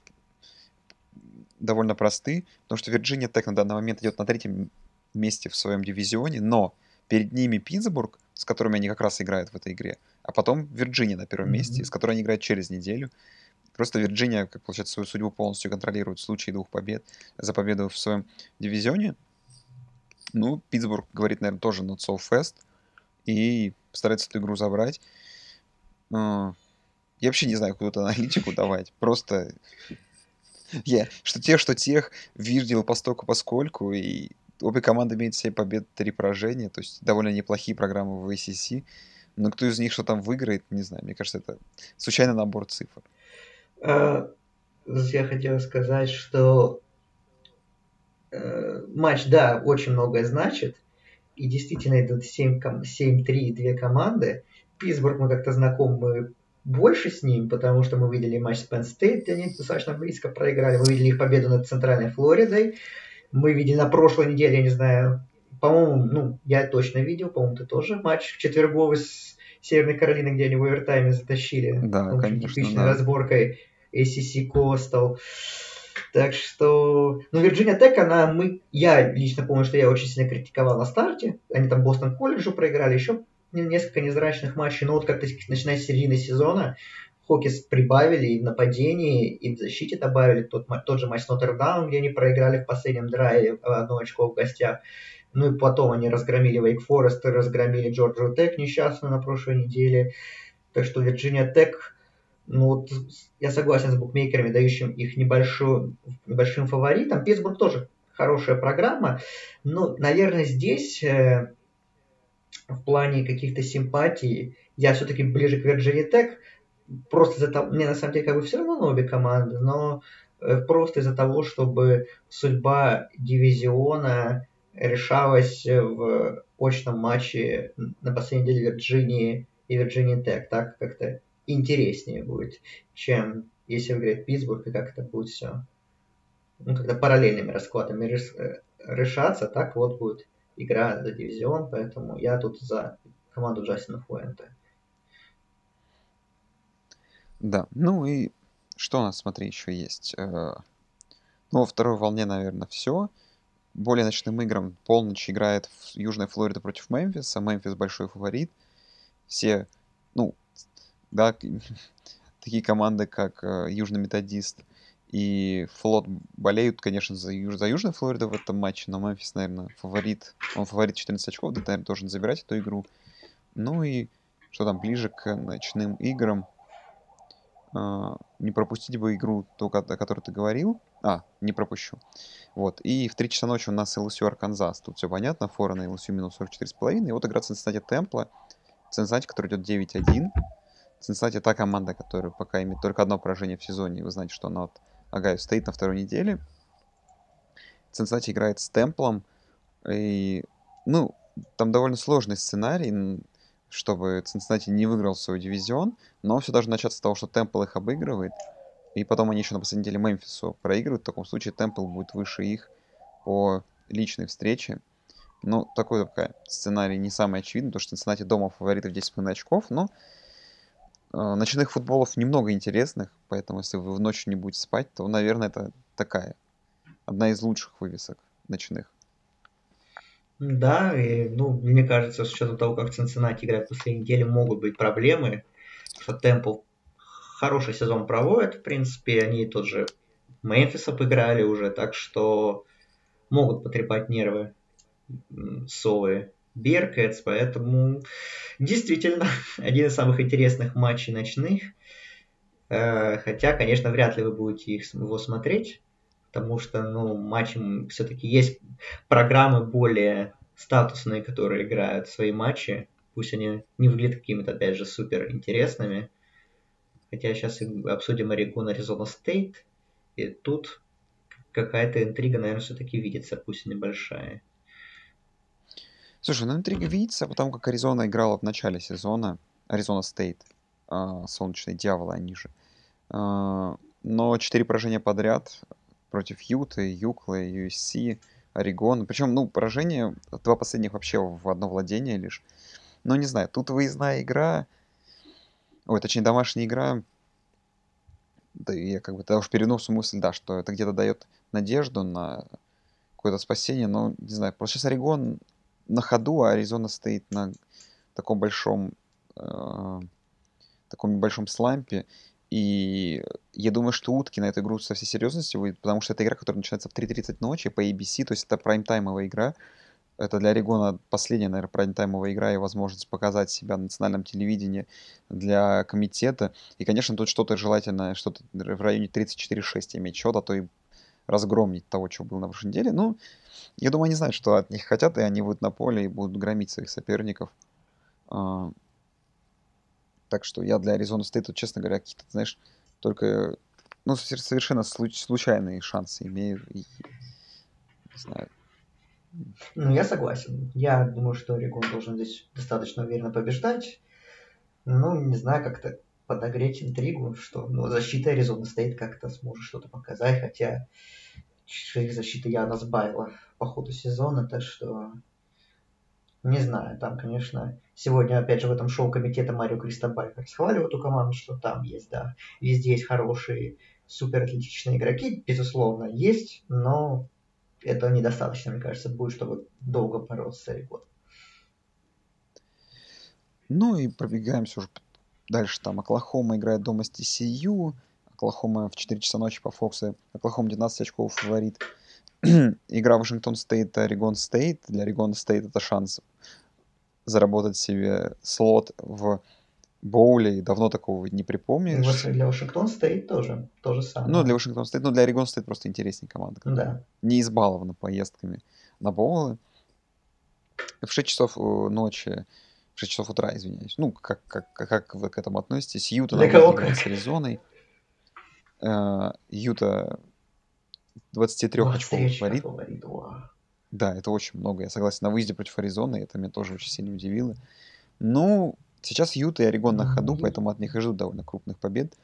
довольно просты, потому что Вирджиния Тек на данный момент идет на третьем месте в своем дивизионе, но перед ними Питтсбург, с которыми они как раз играют в этой игре, а потом Вирджиния на первом месте, с которой они играют через неделю. Просто Вирджиния, как получается, свою судьбу полностью контролирует в случае двух побед за победу в своем дивизионе. Ну, Питтсбург говорит, наверное, тоже not so fast и постарается эту игру забрать. Я вообще не знаю, куда-то аналитику давать. Просто я, что тех, что тех, видел постоку поскольку, и обе команды имеют 7 побед, 3 поражения, то есть довольно неплохие программы в ACC. Но кто из них что там выиграет, не знаю. Мне кажется, это случайный набор цифр.
А, я хотел сказать, что э, матч, да, очень многое значит. И действительно, идут 7-3 две команды. Питтсбург мы как-то знакомы больше с ним, потому что мы видели матч с Penn State, где они достаточно близко проиграли. Мы видели их победу над Центральной Флоридой. Мы видели на прошлой неделе, я не знаю, по-моему, ну, я точно видел, по-моему, ты тоже матч четверговый с Северной Каролиной, где они в овертайме затащили.
Да,
ну,
конечно,
типичной
да.
разборкой ACC Coastal. Так что, ну, Вирджиния Тек, она, мы, я лично помню, что я очень сильно критиковал на старте. Они там Бостон колледжу проиграли, еще несколько незрачных матчей. Но вот как-то начиная с середины сезона Хокис прибавили и в нападении, и в защите добавили. Тот, тот же матч с Нотр-Даун, где они проиграли в последнем драйве одно очко в гостях. Ну и потом они разгромили Вейк Форест разгромили Джорджию Тек несчастную на прошлой неделе. Так что Вирджиния Тек, ну вот я согласен с букмекерами, дающим их небольшую, небольшим фаворитом. Питтсбург тоже хорошая программа. Но, наверное, здесь э, в плане каких-то симпатий я все-таки ближе к Вирджиния Тек. Просто из-за того, мне на самом деле как бы все равно на обе команды, но э, просто из-за того, чтобы судьба дивизиона решалась в очном матче на последней неделе Вирджинии и Вирджинии Тек. Так как-то интереснее будет, чем если выиграет Питтсбург, и как это будет все. Ну, когда параллельными раскладами решаться, так вот будет игра за дивизион, поэтому я тут за команду Джастина Фуэнте.
Да, ну и что у нас, смотри, еще есть? Ну, во второй волне, наверное, все. Более ночным играм полночь играет Южная Флорида против Мемфиса. Мемфис большой фаворит. Все, ну, да, такие команды, как Южный Методист и Флот болеют, конечно, за, Юж... за Южную Флориду в этом матче, но Мемфис, наверное, фаворит. Он фаворит 14 очков, да, наверное, должен забирать эту игру. Ну и что там, ближе к ночным играм. Uh, не пропустить бы игру, ту, о которой ты говорил. А, не пропущу. Вот. И в 3 часа ночи у нас LSU Арканзас. Тут все понятно. Фора на LSU минус 44,5. И вот игра Cincinnati Темпла. Cincinnati, который идет 9-1. Cincinnati та команда, которая пока имеет только одно поражение в сезоне. И вы знаете, что она от Агаю стоит на второй неделе. Cincinnati играет с Темплом. И, ну, там довольно сложный сценарий чтобы Цинциннати не выиграл свой дивизион, но все должно начаться с того, что Темпл их обыгрывает, и потом они еще на последней неделе Мемфису проигрывают. В таком случае Темпл будет выше их по личной встрече. Ну, такой такой сценарий не самый очевидный, потому что Цинциннати дома фавориты в 10 очков, но э, ночных футболов немного интересных, поэтому если вы в ночь не будете спать, то, наверное, это такая одна из лучших вывесок ночных.
Да, и, ну, мне кажется, с учетом того, как Цинциннати играет после недели, могут быть проблемы, что Темпл хороший сезон проводит, в принципе, они тот же Мемфис обыграли уже, так что могут потрепать нервы Совы Беркетс, поэтому действительно один из самых интересных матчей ночных. Э, хотя, конечно, вряд ли вы будете их, его смотреть, потому что, ну, матчи все-таки есть программы более статусные, которые играют свои матчи. Пусть они не выглядят какими-то, опять же, супер интересными. Хотя сейчас обсудим Орегон, Аризона Стейт. И тут какая-то интрига, наверное, все-таки видится, пусть и небольшая.
Слушай, ну интрига видится, потому как Аризона играла в начале сезона. Аризона Стейт. А, солнечные дьяволы, они же. А, но четыре поражения подряд против Юты, Юклы, USC, Орегон. Причем, ну, поражение, два последних вообще в одно владение лишь. Но не знаю, тут выездная игра, ой, точнее, домашняя игра, да, я как бы тогда уж переношу мысль, да, что это где-то дает надежду на какое-то спасение, но, не знаю, просто сейчас Орегон на ходу, а Аризона стоит на таком большом, э, таком небольшом слампе, и я думаю, что утки на эту игру со всей серьезностью выйдут, потому что это игра, которая начинается в 3.30 ночи по ABC, то есть это прайм-таймовая игра. Это для Орегона последняя, наверное, прайм-таймовая игра и возможность показать себя на национальном телевидении для комитета. И, конечно, тут что-то желательно, что-то в районе 34-6 иметь счет, а то и разгромить того, что было на прошлой неделе. Ну, я думаю, они знают, что от них хотят, и они будут на поле и будут громить своих соперников. Так что я для Аризоны Стейта, честно говоря, какие-то, знаешь, только ну, совершенно случайные шансы имею. И, не знаю.
Ну, я согласен. Я думаю, что Орегон должен здесь достаточно уверенно побеждать. Ну, не знаю, как-то подогреть интригу, что ну, защита Аризоны стоит как-то сможет что-то показать, хотя их защита явно сбавила по ходу сезона, так что не знаю, там, конечно, сегодня, опять же, в этом шоу комитета Марио Кристобаль расхваливают эту команду, что там есть, да, везде есть хорошие, суператлетичные игроки, безусловно, есть, но это недостаточно, мне кажется, будет, чтобы долго бороться за рекорд.
Ну и пробегаемся уже дальше. Там Оклахома играет дома с TCU. Оклахома в 4 часа ночи по Фоксу. Оклахома 12 очков фаворит. игра Вашингтон Стейт, Орегон Стейт. Для Орегона Стейт это шанс заработать себе слот в боуле. Давно такого не припомнишь.
Вот для Вашингтон Стейт тоже то же самое.
Ну, для Вашингтон Стейт, но для Орегон Стейт просто интереснее команда.
Да.
Не избалована поездками на боулы. В 6 часов э, ночи, в 6 часов утра, извиняюсь. Ну, как, как, как вы к этому относитесь? Юта
для кого как?
с Аризоной. Э, Юта 23 очков фаворит. Да, это очень много. Я согласен. На выезде против Аризоны это меня тоже очень сильно удивило. Ну, сейчас Юта и Орегон на ходу, поэтому от них и ждут довольно крупных побед.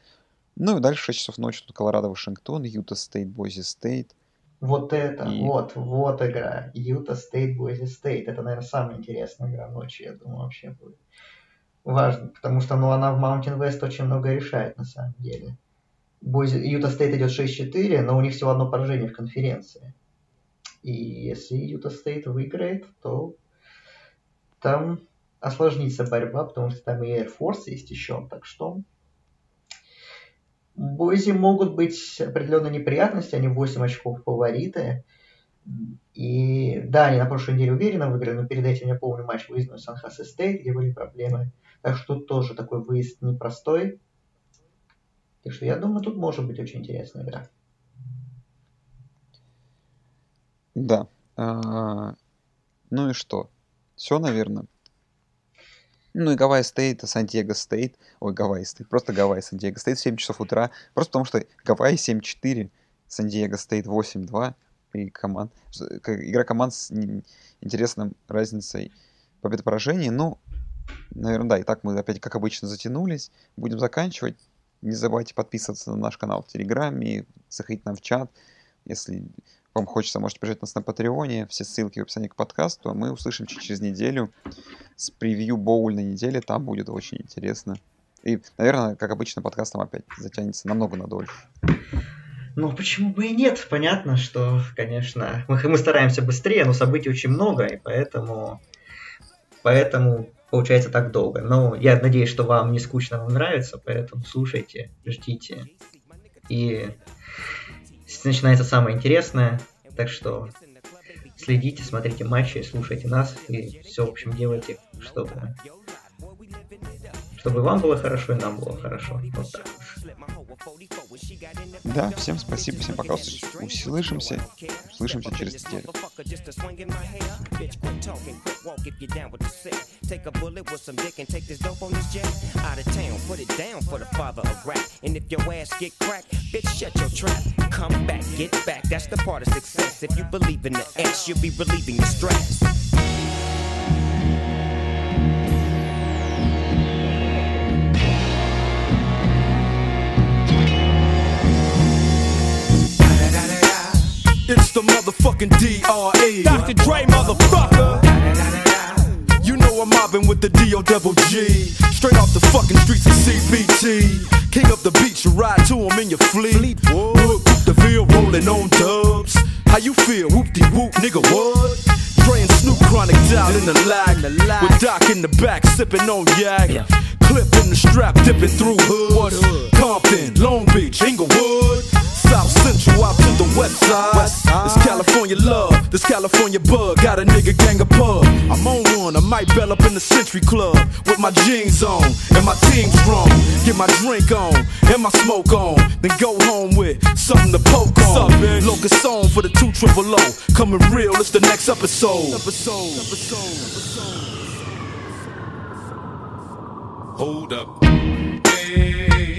Ну и дальше 6 часов ночи тут Колорадо, Вашингтон, Юта Стейт, Бойзи Стейт.
Вот это, и... вот, вот игра. Юта Стейт, Бойзи Стейт. Это, наверное, самая интересная игра ночи, я думаю, вообще будет. Важно, потому что ну, она в Mountain West очень много решает, на самом деле. Бойзи, Юта Стейт идет 6-4, но у них всего одно поражение в конференции. И если Юта Стейт выиграет, то там осложнится борьба, потому что там и Air Force есть еще, так что Бойзи могут быть определенные неприятности, они 8 очков фавориты. И да, они на прошлой неделе уверенно выиграли, но перед этим я помню матч выездной Сан-Хосе Стейт, где были проблемы. Так что тут тоже такой выезд непростой. Так что я думаю, тут может быть очень интересная игра.
Да. А, ну и что? Все, наверное. Ну и Гавайи Стейт, Сан-Диего Стейт. Ой, Гавайи Стейт. Просто Гавайи Сан-Диего Стейт в 7 часов утра. Просто потому что Гавайи 7-4, Сан-Диего Стейт 8-2. И команд... Игра команд с интересным разницей побед-поражений. Ну, наверное, да. И так мы опять, как обычно, затянулись. Будем заканчивать. Не забывайте подписываться на наш канал в Телеграме, заходить нам в чат. Если вам хочется, можете пожать нас на Патреоне. Все ссылки в описании к подкасту. А мы услышим через неделю с превью боульной недели. Там будет очень интересно. И, наверное, как обычно, подкаст там опять затянется намного на дольше.
Ну, почему бы и нет? Понятно, что, конечно, мы, мы стараемся быстрее, но событий очень много, и поэтому, поэтому получается так долго. Но я надеюсь, что вам не скучно, вам нравится, поэтому слушайте, ждите. И начинается самое интересное, так что следите, смотрите матчи, слушайте нас и все, в общем, делайте, чтобы чтобы вам было хорошо и нам было хорошо. Вот так.
Да, всем спасибо, всем пока. Услышимся. Услышимся через неделю. Take a bullet with some dick and take this dope on this jet. Out of town, put it down for the father of rap. And if your ass get cracked, bitch, shut your trap. Come back, get back. That's the part of success. If you believe in the S, you'll be relieving your stress.
It's the motherfucking DRE. Dr. Dre, motherfucker. You know I'm mobbing with the DO double G. Straight off the fucking streets of CBT. King up the beach, you ride to him in your fleet. Whoop, the field rolling on dubs. How you feel? Whoop de whoop, nigga, what? Dre and Snoop Chronic down in the lag. With Doc in the back, sipping on yak. Clip in the strap, dipping through hoods. Compton, Long Beach, Inglewood. South Central out to the west side. It's California love, this California bug. Got a nigga gang of pub. I'm on one, I might bell up in the Century Club with my jeans on and my team strong. Get my drink on and my smoke on, then go home with something to poke on. Locust song for the two triple O. Coming real, it's the next episode. Episode.
Hold up. Hey,